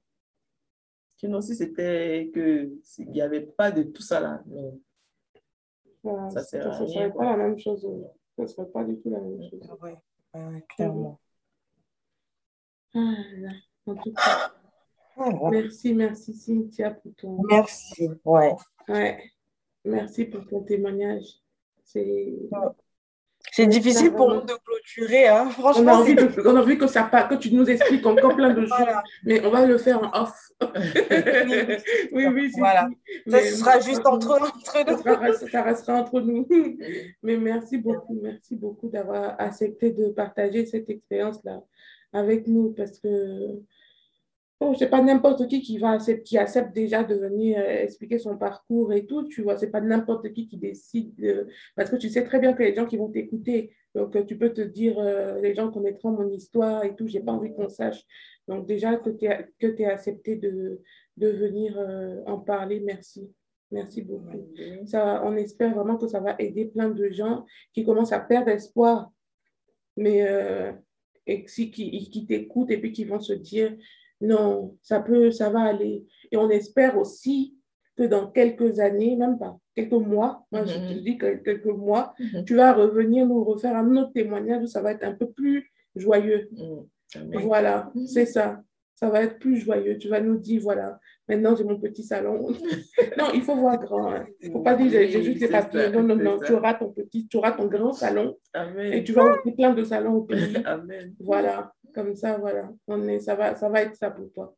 Sinon, si c'était que s'il n'y avait pas de tout ça là. Voilà, Ça sert à ça serait pas la même chose. euh, Ça serait pas du tout la même chose. Ouais, ouais, clairement. Ah là, en tout cas, Voilà. merci, merci Cynthia pour ton... Merci. Ouais. Ouais. Merci pour ton témoignage. C'est... Difficile pour nous de clôturer. Hein. On a, Franchement, envie c'est de, on a envie que, ça, que tu nous expliques encore plein de choses, Voilà. mais on va le faire en off. oui, oui, Voilà. Ça, ce sera juste entre, entre Ça nous. reste- ça restera entre nous. Mais merci beaucoup, merci beaucoup d'avoir accepté de partager cette expérience-là avec nous parce que oh, c'est pas n'importe qui qui va accepter, qui accepte déjà de venir euh, expliquer son parcours et tout, tu vois, c'est pas n'importe qui qui décide de- parce que tu sais très bien que les gens qui vont t'écouter, donc euh, tu peux te dire, euh, les gens connaîtront mon histoire et tout, j'ai pas envie qu'on sache. Donc déjà que tu es, que accepté de, de venir euh, en parler, merci. Merci beaucoup. Ça, on espère vraiment que ça va aider plein de gens qui commencent à perdre espoir, mais et qui, qui, qui t'écoutent et puis qui vont se dire non, ça peut, ça va aller. Et on espère aussi que dans quelques années, même pas quelques mois, moi je te Mhm. dis que quelques mois, Mhm. tu vas revenir nous refaire un autre témoignage où ça va être un peu plus joyeux. Mm. Voilà, Mhm. c'est ça. Ça va être plus joyeux. Tu vas nous dire, voilà, maintenant j'ai mon petit salon. non, il faut voir grand. hein. Il ne faut pas dire, j'ai juste des c'est papiers. ça, Non, non, non. ça. Tu auras ton petit, tu auras ton grand salon et Amen. tu vas ouvrir plein de salons au pays. Amen. Voilà, comme ça, voilà. On est, ça, va, ça va être ça pour toi.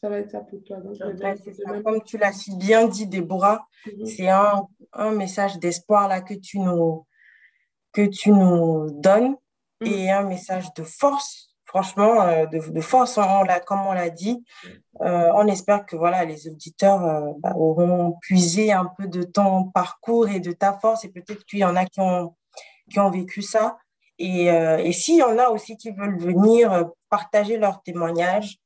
Ça va être ça pour toi. Donc, Ouais, ça. même- Comme tu l'as si bien dit, Déborah, Mhm. c'est un, un message d'espoir là que tu nous, que tu nous donnes Mhm. et un message de force. Franchement, euh, de, force, on, on comme on l'a dit. Euh, on espère que voilà, les auditeurs euh, bah, auront puisé un peu de ton parcours et de ta force et peut-être qu'il y en a qui ont, qui ont vécu ça. Et, euh, et s'il y en a aussi qui veulent venir partager leur témoignage,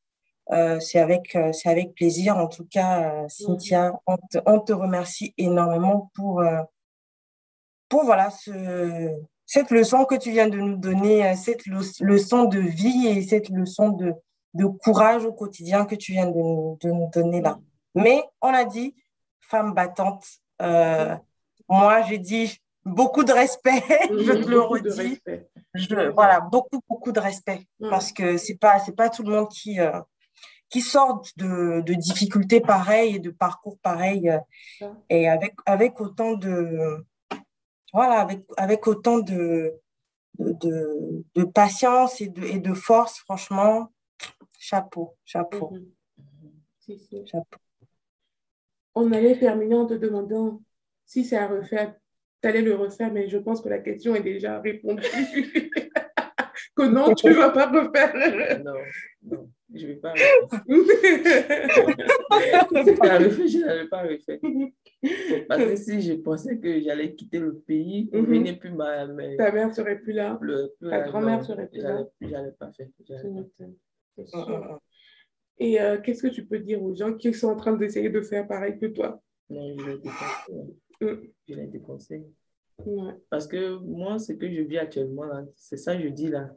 c'est avec, avec plaisir. En tout cas, Cynthia, on te, on te remercie énormément pour, pour voilà, ce, cette leçon que tu viens de nous donner, euh, cette le- leçon de vie et cette leçon de, de courage au quotidien que tu viens de nous, de nous donner là. Mais on a dit, femme battante, euh, moi j'ai dit beaucoup de respect, je te le redis. Je- voilà, beaucoup, beaucoup de respect Ouais. parce que c'est pas, c'est pas tout le monde qui, euh, qui sort de, de difficultés pareilles et de parcours pareils euh, et avec, avec autant de, voilà, avec, avec autant de, de, de, de patience et de, et de force, franchement, chapeau, chapeau, Mhm. Si, si. chapeau. On allait terminer en te demandant si c'est à refaire. Tu allais le refaire, mais je pense que la question est déjà répondue. que non, tu ne vas pas refaire. Non, non, je ne vais pas je n'allais pas refaire. Parce que si je pensais que j'allais quitter le pays, Mhm. revenir plus ma, mais Ta mère serait plus là. le- plus Ta grand-mère serait plus là. J'allais pas faire. pas. Mm, sûr. mm, mm. Et euh, qu'est-ce que tu peux dire aux gens qui sont en train d'essayer de faire pareil que toi? Non, je les déconseille. Mm. Je les déconseille. Ouais. Parce que moi, ce que je vis actuellement, c'est ça que je dis là.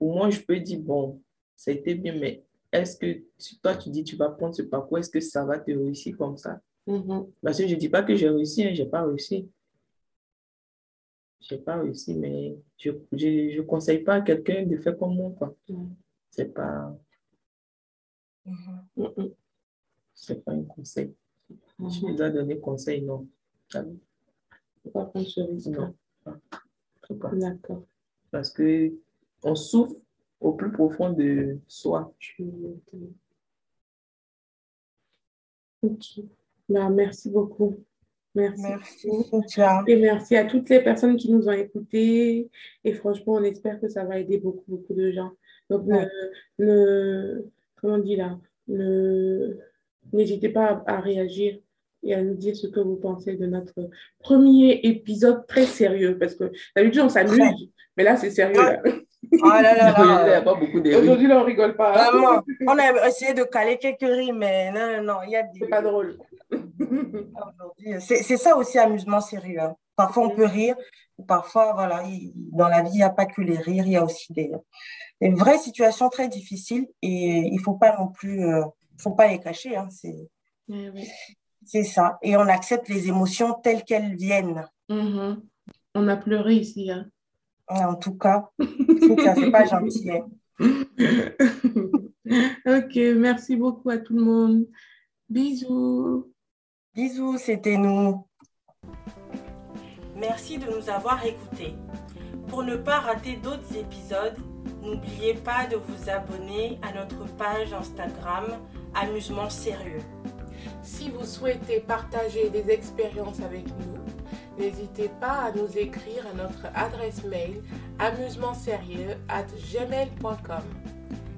Au moins, je peux dire, bon, ça a été bien, mais est-ce que si toi, tu dis, tu vas prendre ce parcours, est-ce que ça va te réussir comme ça? Mhm. Parce que je ne dis pas que j'ai réussi, hein, je n'ai pas réussi. Je n'ai pas réussi, mais je ne conseille pas à quelqu'un de faire comme moi. quoi. Mm. C'est pas, Mhm. Mhm. c'est pas un conseil. Je dois donner conseil, non? Pas prendre ce risque. Non. D'accord. Parce que on souffre au plus profond de soi. Ok. Bah, merci beaucoup. Merci. Merci. Cynthia. Et merci à toutes les personnes qui nous ont écoutés. Et franchement, on espère que ça va aider beaucoup, beaucoup de gens. Donc, ne, Ouais. ne- comment on dit là, ne- n'hésitez pas à, à réagir et à nous dire ce que vous pensez de notre premier épisode très sérieux. Parce que d'habitude, on s'amuse, mais là, c'est sérieux. là. Oh là là Il n'y là. a pas beaucoup de rires. Aujourd'hui, là, on rigole pas. hein. Vraiment, on a essayé de caler quelques rimes, mais non, non, non, il y a des... C'est pas drôle. Aujourd'hui, C'est c'est ça aussi, amusement sérieux. hein. Parfois, on peut rire, parfois, voilà, il- dans la vie, il n'y a pas que les rires, il y a aussi des, des vraies situations très difficiles et il faut pas non plus, euh, faut pas les cacher, hein, c'est, Eh oui. c'est ça. Et on accepte les émotions telles qu'elles viennent. Mhm. On a pleuré ici. hein. En tout cas, ça c'est pas gentil. hein. Ok, merci beaucoup à tout le monde. Bisous. Bisous, c'était nous. Merci de nous avoir écoutés. Pour ne pas rater d'autres épisodes, n'oubliez pas de vous abonner à notre page Instagram Amusement Sérieux. Si vous souhaitez partager des expériences avec nous, n'hésitez pas à nous écrire à notre adresse mail amusementsérieux@gmail.com.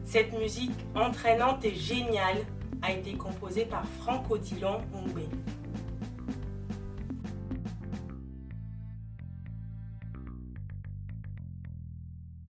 Cette musique entraînante et géniale a été composée par Franck Odilon Ngbe.